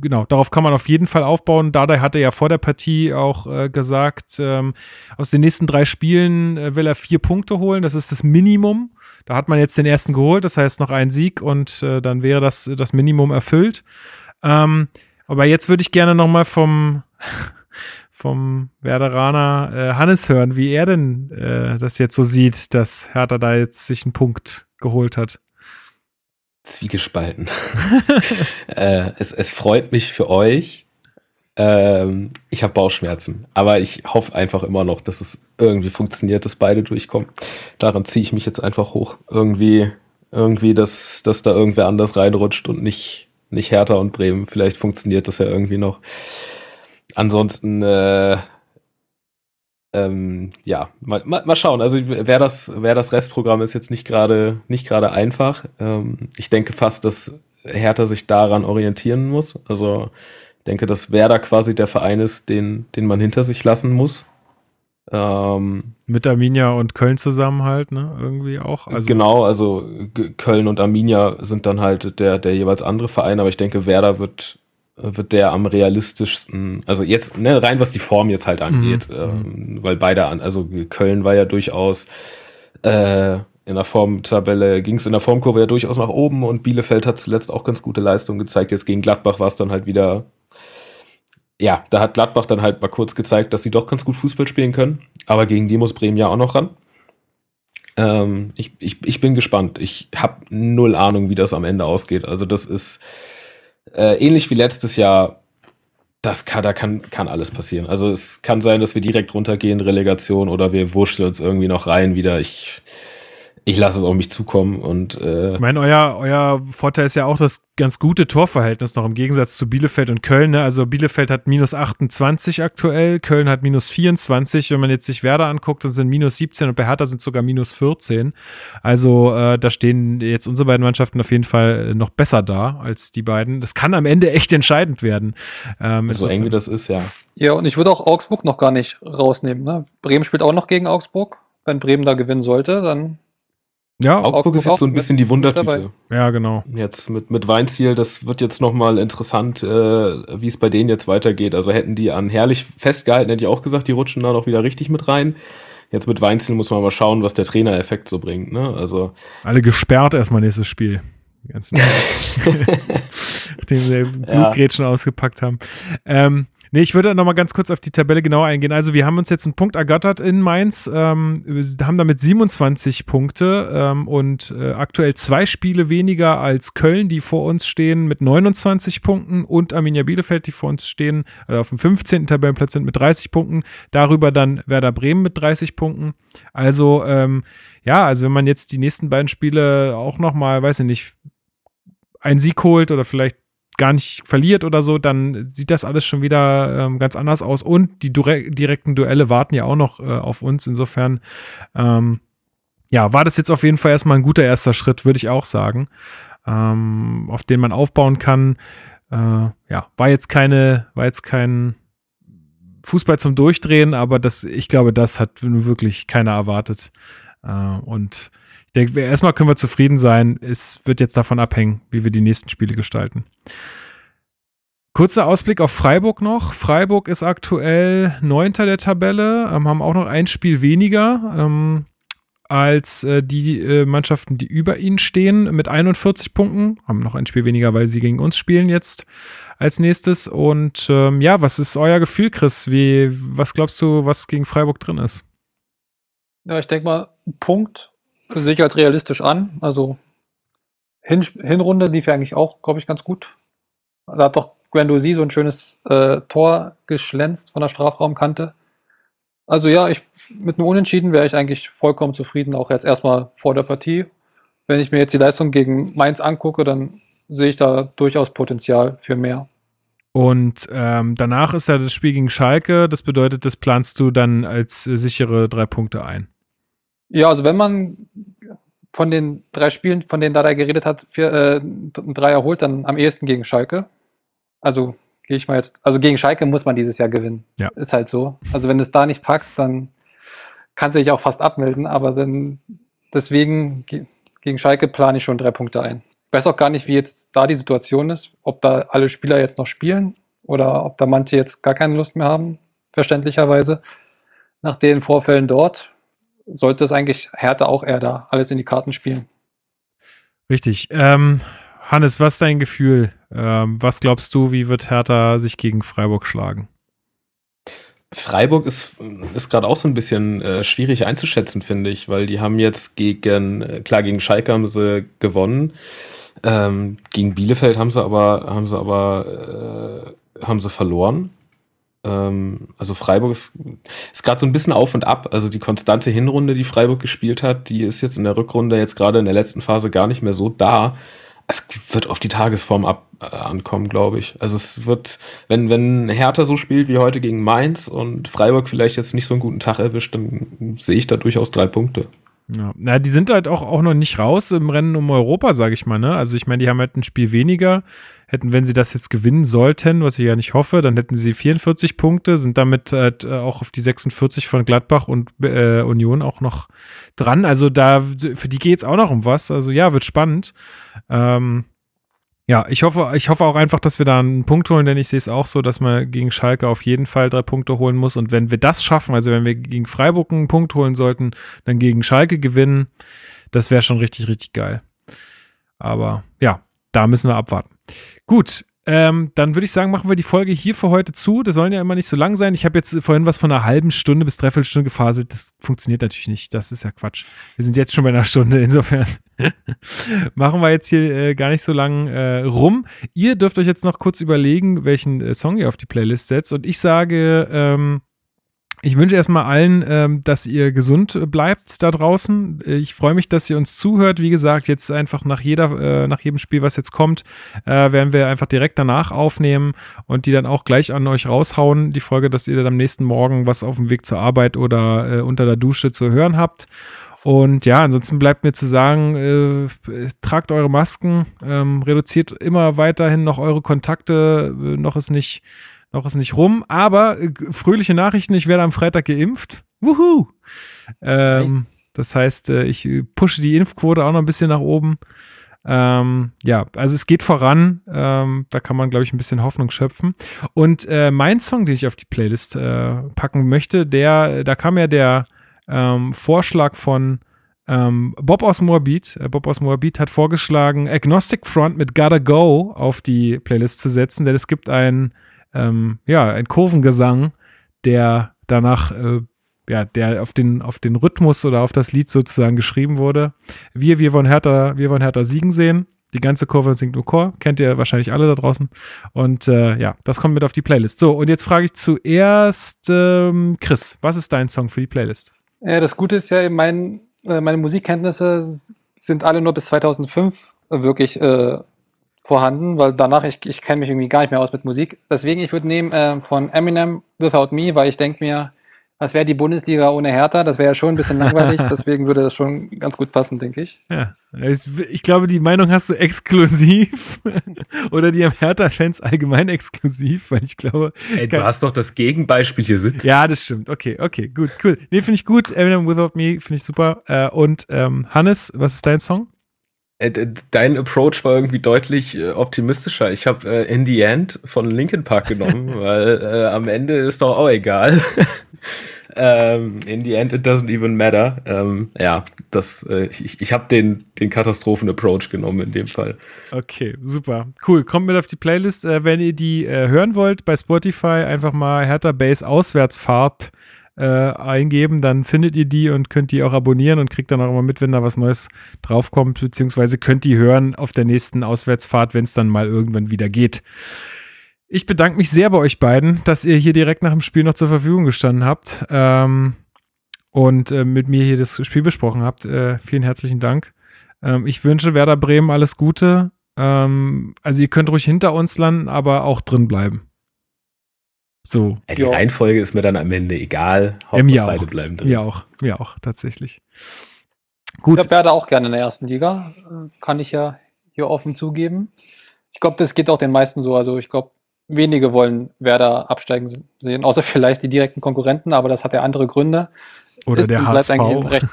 genau, darauf kann man auf jeden Fall aufbauen. Dardai hatte ja vor der Partie auch äh, gesagt, ähm, aus den nächsten drei Spielen äh, will er vier Punkte holen. Das ist das Minimum. Da hat man jetzt den ersten geholt, das heißt noch ein Sieg und äh, dann wäre das, das Minimum erfüllt. Ähm, aber jetzt würde ich gerne noch mal vom, vom Werderaner äh, Hannes hören, wie er denn äh, das jetzt so sieht, dass Hertha da jetzt sich einen Punkt geholt hat. Zwiegespalten. *laughs* äh, es, es freut mich für euch. Ähm, ich habe Bauchschmerzen, aber ich hoffe einfach immer noch, dass es irgendwie funktioniert, dass beide durchkommen. Daran ziehe ich mich jetzt einfach hoch. Irgendwie, irgendwie, dass, dass da irgendwer anders reinrutscht und nicht, nicht Hertha und Bremen. Vielleicht funktioniert das ja irgendwie noch. Ansonsten, äh, ähm, ja, mal, mal, mal schauen. Also wer das, wer das Restprogramm ist jetzt nicht gerade nicht gerade einfach. Ähm, ich denke fast, dass Hertha sich daran orientieren muss. Also ich denke, dass Werder quasi der Verein ist, den, den man hinter sich lassen muss. Ähm, Mit Arminia und Köln zusammen halt, ne? Irgendwie auch. Also genau, also Köln und Arminia sind dann halt der, der jeweils andere Verein, aber ich denke, Werder wird wird der am realistischsten, also jetzt, ne, rein was die Form jetzt halt angeht, mhm. ähm, weil beide an, also Köln war ja durchaus äh, in der Formtabelle, ging es in der Formkurve ja durchaus nach oben und Bielefeld hat zuletzt auch ganz gute Leistungen gezeigt. Jetzt gegen Gladbach war es dann halt wieder, ja, da hat Gladbach dann halt mal kurz gezeigt, dass sie doch ganz gut Fußball spielen können, aber gegen die muss Bremen ja auch noch ran. Ähm, ich, ich, ich bin gespannt. Ich habe null Ahnung, wie das am Ende ausgeht. Also das ist, äh, ähnlich wie letztes Jahr, das kann, da kann, kann alles passieren. Also es kann sein, dass wir direkt runtergehen, Relegation, oder wir wurschteln uns irgendwie noch rein wieder. Ich, ich lasse es auf mich zukommen und äh ich meine, euer, euer Vorteil ist ja auch das ganz gute Torverhältnis noch im Gegensatz zu Bielefeld und Köln. Ne? Also Bielefeld hat minus 28 aktuell, Köln hat minus 24. Wenn man jetzt sich Werder anguckt, dann sind minus 17 und bei Hertha sind sogar minus 14. Also äh, da stehen jetzt unsere beiden Mannschaften auf jeden Fall noch besser da als die beiden. Das kann am Ende echt entscheidend werden. Ähm, so eng wie das ist, ja. Ja, und ich würde auch Augsburg noch gar nicht rausnehmen. Ne? Bremen spielt auch noch gegen Augsburg. Wenn Bremen da gewinnen sollte, dann ja, Augsburg, Augsburg ist jetzt so ein bisschen die Wundertüte. Ja, genau. Jetzt mit, mit Weinziel, das wird jetzt nochmal interessant, äh, wie es bei denen jetzt weitergeht. Also hätten die an Herrlich festgehalten, hätte ich auch gesagt, die rutschen da noch wieder richtig mit rein. Jetzt mit Weinziel muss man mal schauen, was der Trainereffekt so bringt. Ne? Also Alle gesperrt erstmal nächstes Spiel. Ganzen, *laughs* nachdem sie Blutgrätschen ja. ausgepackt haben. Ähm, Nee, ich würde noch mal ganz kurz auf die Tabelle genau eingehen. Also wir haben uns jetzt einen Punkt ergattert in Mainz, ähm, haben damit 27 Punkte ähm, und äh, aktuell zwei Spiele weniger als Köln, die vor uns stehen mit 29 Punkten und Arminia Bielefeld, die vor uns stehen, also auf dem 15. Tabellenplatz sind mit 30 Punkten. Darüber dann Werder Bremen mit 30 Punkten. Also ähm, ja, also wenn man jetzt die nächsten beiden Spiele auch noch mal, weiß ich nicht, einen Sieg holt oder vielleicht gar nicht verliert oder so, dann sieht das alles schon wieder ähm, ganz anders aus. Und die direkten Duelle warten ja auch noch äh, auf uns. Insofern, ähm, ja, war das jetzt auf jeden Fall erstmal ein guter erster Schritt, würde ich auch sagen, ähm, auf den man aufbauen kann. Äh, ja, war jetzt keine, war jetzt kein Fußball zum Durchdrehen, aber das, ich glaube, das hat wirklich keiner erwartet. Äh, und ich denke, erstmal können wir zufrieden sein. Es wird jetzt davon abhängen, wie wir die nächsten Spiele gestalten. Kurzer Ausblick auf Freiburg noch. Freiburg ist aktuell Neunter der Tabelle, ähm, haben auch noch ein Spiel weniger ähm, als äh, die äh, Mannschaften, die über ihnen stehen, mit 41 Punkten. Haben noch ein Spiel weniger, weil sie gegen uns spielen jetzt als nächstes. Und ähm, ja, was ist euer Gefühl, Chris? Wie, was glaubst du, was gegen Freiburg drin ist? Ja, ich denke mal, Punkt sehe ich als realistisch an. Also Hin Hinrunde lief ja eigentlich auch, glaube ich, ganz gut. Da hat doch Guendouzi so ein schönes äh, Tor geschlänzt von der Strafraumkante. Also ja, ich mit einem Unentschieden wäre ich eigentlich vollkommen zufrieden, auch jetzt erstmal vor der Partie. Wenn ich mir jetzt die Leistung gegen Mainz angucke, dann sehe ich da durchaus Potenzial für mehr. Und ähm, danach ist ja das Spiel gegen Schalke. Das bedeutet, das planst du dann als äh, sichere drei Punkte ein. Ja, also wenn man von den drei Spielen, von denen Dada geredet hat, vier, äh, drei erholt, dann am ehesten gegen Schalke. Also gehe ich mal jetzt, also gegen Schalke muss man dieses Jahr gewinnen. Ja. Ist halt so. Also wenn du es da nicht packst, dann kannst du dich auch fast abmelden, aber dann deswegen gegen Schalke plane ich schon drei Punkte ein. Ich weiß auch gar nicht, wie jetzt da die Situation ist, ob da alle Spieler jetzt noch spielen oder ob da manche jetzt gar keine Lust mehr haben, verständlicherweise. Nach den Vorfällen dort sollte es eigentlich Hertha auch eher da alles in die Karten spielen. Richtig. Ähm, Hannes, was ist dein Gefühl? Ähm, was glaubst du, wie wird Hertha sich gegen Freiburg schlagen? Freiburg ist, ist gerade auch so ein bisschen äh, schwierig einzuschätzen, finde ich, weil die haben jetzt gegen, äh, klar, gegen Schalke haben sie gewonnen. Ähm, gegen Bielefeld haben sie aber, haben sie aber, äh, haben sie verloren. Ähm, also Freiburg ist, ist gerade so ein bisschen auf und ab. Also die konstante Hinrunde, die Freiburg gespielt hat, die ist jetzt in der Rückrunde jetzt gerade in der letzten Phase gar nicht mehr so da. Es wird auf die Tagesform ab, äh, ankommen, glaube ich. Also es wird, wenn, wenn Hertha so spielt wie heute gegen Mainz und Freiburg vielleicht jetzt nicht so einen guten Tag erwischt, dann sehe ich da durchaus drei Punkte. Ja, na, die sind halt auch, auch noch nicht raus im Rennen um Europa, sage ich mal. Ne? Also ich meine, die haben halt ein Spiel weniger. Hätten, wenn sie das jetzt gewinnen sollten, was ich ja nicht hoffe, dann hätten sie 44 Punkte, sind damit halt äh, auch auf die 46 von Gladbach und äh, Union auch noch dran. Also da, für die geht es auch noch um was. Also ja, wird spannend. Ähm, ja, ich hoffe, ich hoffe auch einfach, dass wir da einen Punkt holen, denn ich sehe es auch so, dass man gegen Schalke auf jeden Fall drei Punkte holen muss. Und wenn wir das schaffen, also wenn wir gegen Freiburg einen Punkt holen sollten, dann gegen Schalke gewinnen, das wäre schon richtig, richtig geil. Aber ja, da müssen wir abwarten. Gut, ähm, dann würde ich sagen, machen wir die Folge hier für heute zu. Das sollen ja immer nicht so lang sein. Ich habe jetzt vorhin was von einer halben Stunde bis dreiviertel Stunde gefaselt. Das funktioniert natürlich nicht. Das ist ja Quatsch. Wir sind jetzt schon bei einer Stunde. *laughs* Insofern *laughs* machen wir jetzt hier äh, gar nicht so lang äh, rum. Ihr dürft euch jetzt noch kurz überlegen, welchen äh, Song ihr auf die Playlist setzt. Und ich sage, ähm, ich wünsche erstmal allen, ähm, dass ihr gesund bleibt da draußen. Ich freue mich, dass ihr uns zuhört. Wie gesagt, jetzt einfach nach jeder, äh, nach jedem Spiel, was jetzt kommt, äh, werden wir einfach direkt danach aufnehmen und die dann auch gleich an euch raushauen. Die Folge, dass ihr dann am nächsten Morgen was auf dem Weg zur Arbeit oder äh, unter der Dusche zu hören habt. Und ja, ansonsten bleibt mir zu sagen, äh, tragt eure Masken, ähm, reduziert immer weiterhin noch eure Kontakte, äh, noch ist nicht noch ist nicht rum, aber äh, fröhliche Nachrichten, ich werde am Freitag geimpft. Wuhu! Ähm, das heißt, äh, ich äh, pushe die Impfquote auch noch ein bisschen nach oben. Ähm, ja, also es geht voran. Ähm, da kann man, glaube ich, ein bisschen Hoffnung schöpfen. Und äh, mein Song, den ich auf die Playlist äh, packen möchte, der, da kam ja der ähm, Vorschlag von ähm, Bob aus Moabit. Bob aus Moabit hat vorgeschlagen, Agnostic Front mit Gotta Go auf die Playlist zu setzen, denn es gibt ein ähm, ja, ein Kurvengesang, der danach, äh, ja, der auf den, auf den Rhythmus oder auf das Lied sozusagen geschrieben wurde. Wir, wir wollen Hertha, wir wollen Hertha siegen sehen. Die ganze Kurve singt nur Chor, kennt ihr wahrscheinlich alle da draußen. Und äh, ja, das kommt mit auf die Playlist. So, und jetzt frage ich zuerst ähm, Chris, was ist dein Song für die Playlist? Ja, das Gute ist ja, mein, äh, meine Musikkenntnisse sind alle nur bis 2005 wirklich äh, vorhanden, weil danach, ich, ich kenne mich irgendwie gar nicht mehr aus mit Musik. Deswegen, ich würde nehmen äh, von Eminem Without Me, weil ich denke mir, das wäre die Bundesliga ohne Hertha, das wäre ja schon ein bisschen langweilig, *laughs* deswegen würde das schon ganz gut passen, denke ich. Ja, ich glaube, die Meinung hast du exklusiv *laughs* oder die am Hertha-Fans allgemein exklusiv, weil ich glaube. Ey, du hast doch das Gegenbeispiel hier sitzen. Ja, das stimmt. Okay, okay, gut, cool. Nee, finde ich gut. Eminem Without Me finde ich super. Äh, und ähm, Hannes, was ist dein Song? Äh, dein Approach war irgendwie deutlich äh, optimistischer. Ich habe äh, In the End von Linkin Park genommen, *laughs* weil äh, am Ende ist doch auch egal. *laughs* ähm, in the End, it doesn't even matter. Ähm, ja, das, äh, ich, ich habe den, den Katastrophen-Approach genommen in dem Fall. Okay, super. Cool. Kommt mit auf die Playlist. Äh, wenn ihr die hören wollt, bei Spotify einfach mal Hertha Base Auswärtsfahrt äh, eingeben, dann findet ihr die und könnt die auch abonnieren und kriegt dann auch immer mit, wenn da was Neues draufkommt, beziehungsweise könnt die hören auf der nächsten Auswärtsfahrt, wenn es dann mal irgendwann wieder geht. Ich bedanke mich sehr bei euch beiden, dass ihr hier direkt nach dem Spiel noch zur Verfügung gestanden habt ähm, und äh, mit mir hier das Spiel besprochen habt. Äh, vielen herzlichen Dank. Ähm, ich wünsche Werder Bremen alles Gute. Ähm, also ihr könnt ruhig hinter uns landen, aber auch drin bleiben. So. Ja, die ja. Reihenfolge ist mir dann am Ende egal. Hauptsache mir beide auch. bleiben drin. Mir auch, mir auch, tatsächlich. Gut. Ich werde auch gerne in der ersten Liga. Kann ich ja hier offen zugeben. Ich glaube, das geht auch den meisten so. Also ich glaube, wenige wollen Werder absteigen sehen, außer *laughs* vielleicht die direkten Konkurrenten, aber das hat ja andere Gründe. Oder ist, der HSV. Recht,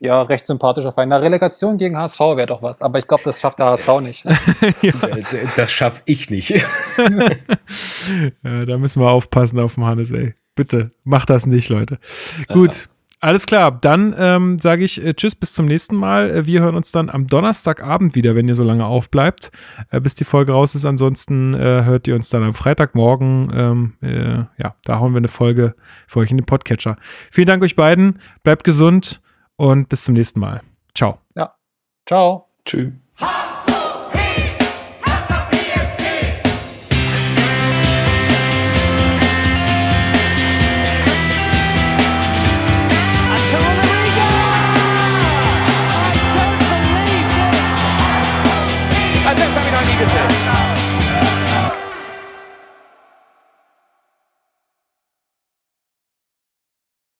ja, recht sympathischer Verein. Eine Relegation gegen HSV wäre doch was, aber ich glaube, das schafft der HSV nicht. *laughs* ja. Das schaffe ich nicht. *laughs* ja, da müssen wir aufpassen auf dem Hannes, ey. Bitte, macht das nicht, Leute. Gut. Alles klar, dann ähm, sage ich äh, Tschüss, bis zum nächsten Mal. Äh, wir hören uns dann am Donnerstagabend wieder, wenn ihr so lange aufbleibt, äh, bis die Folge raus ist. Ansonsten äh, hört ihr uns dann am Freitagmorgen. Ähm, äh, ja, da hauen wir eine Folge für euch in den Podcatcher. Vielen Dank euch beiden, bleibt gesund und bis zum nächsten Mal. Ciao. Ciao. Tschüss.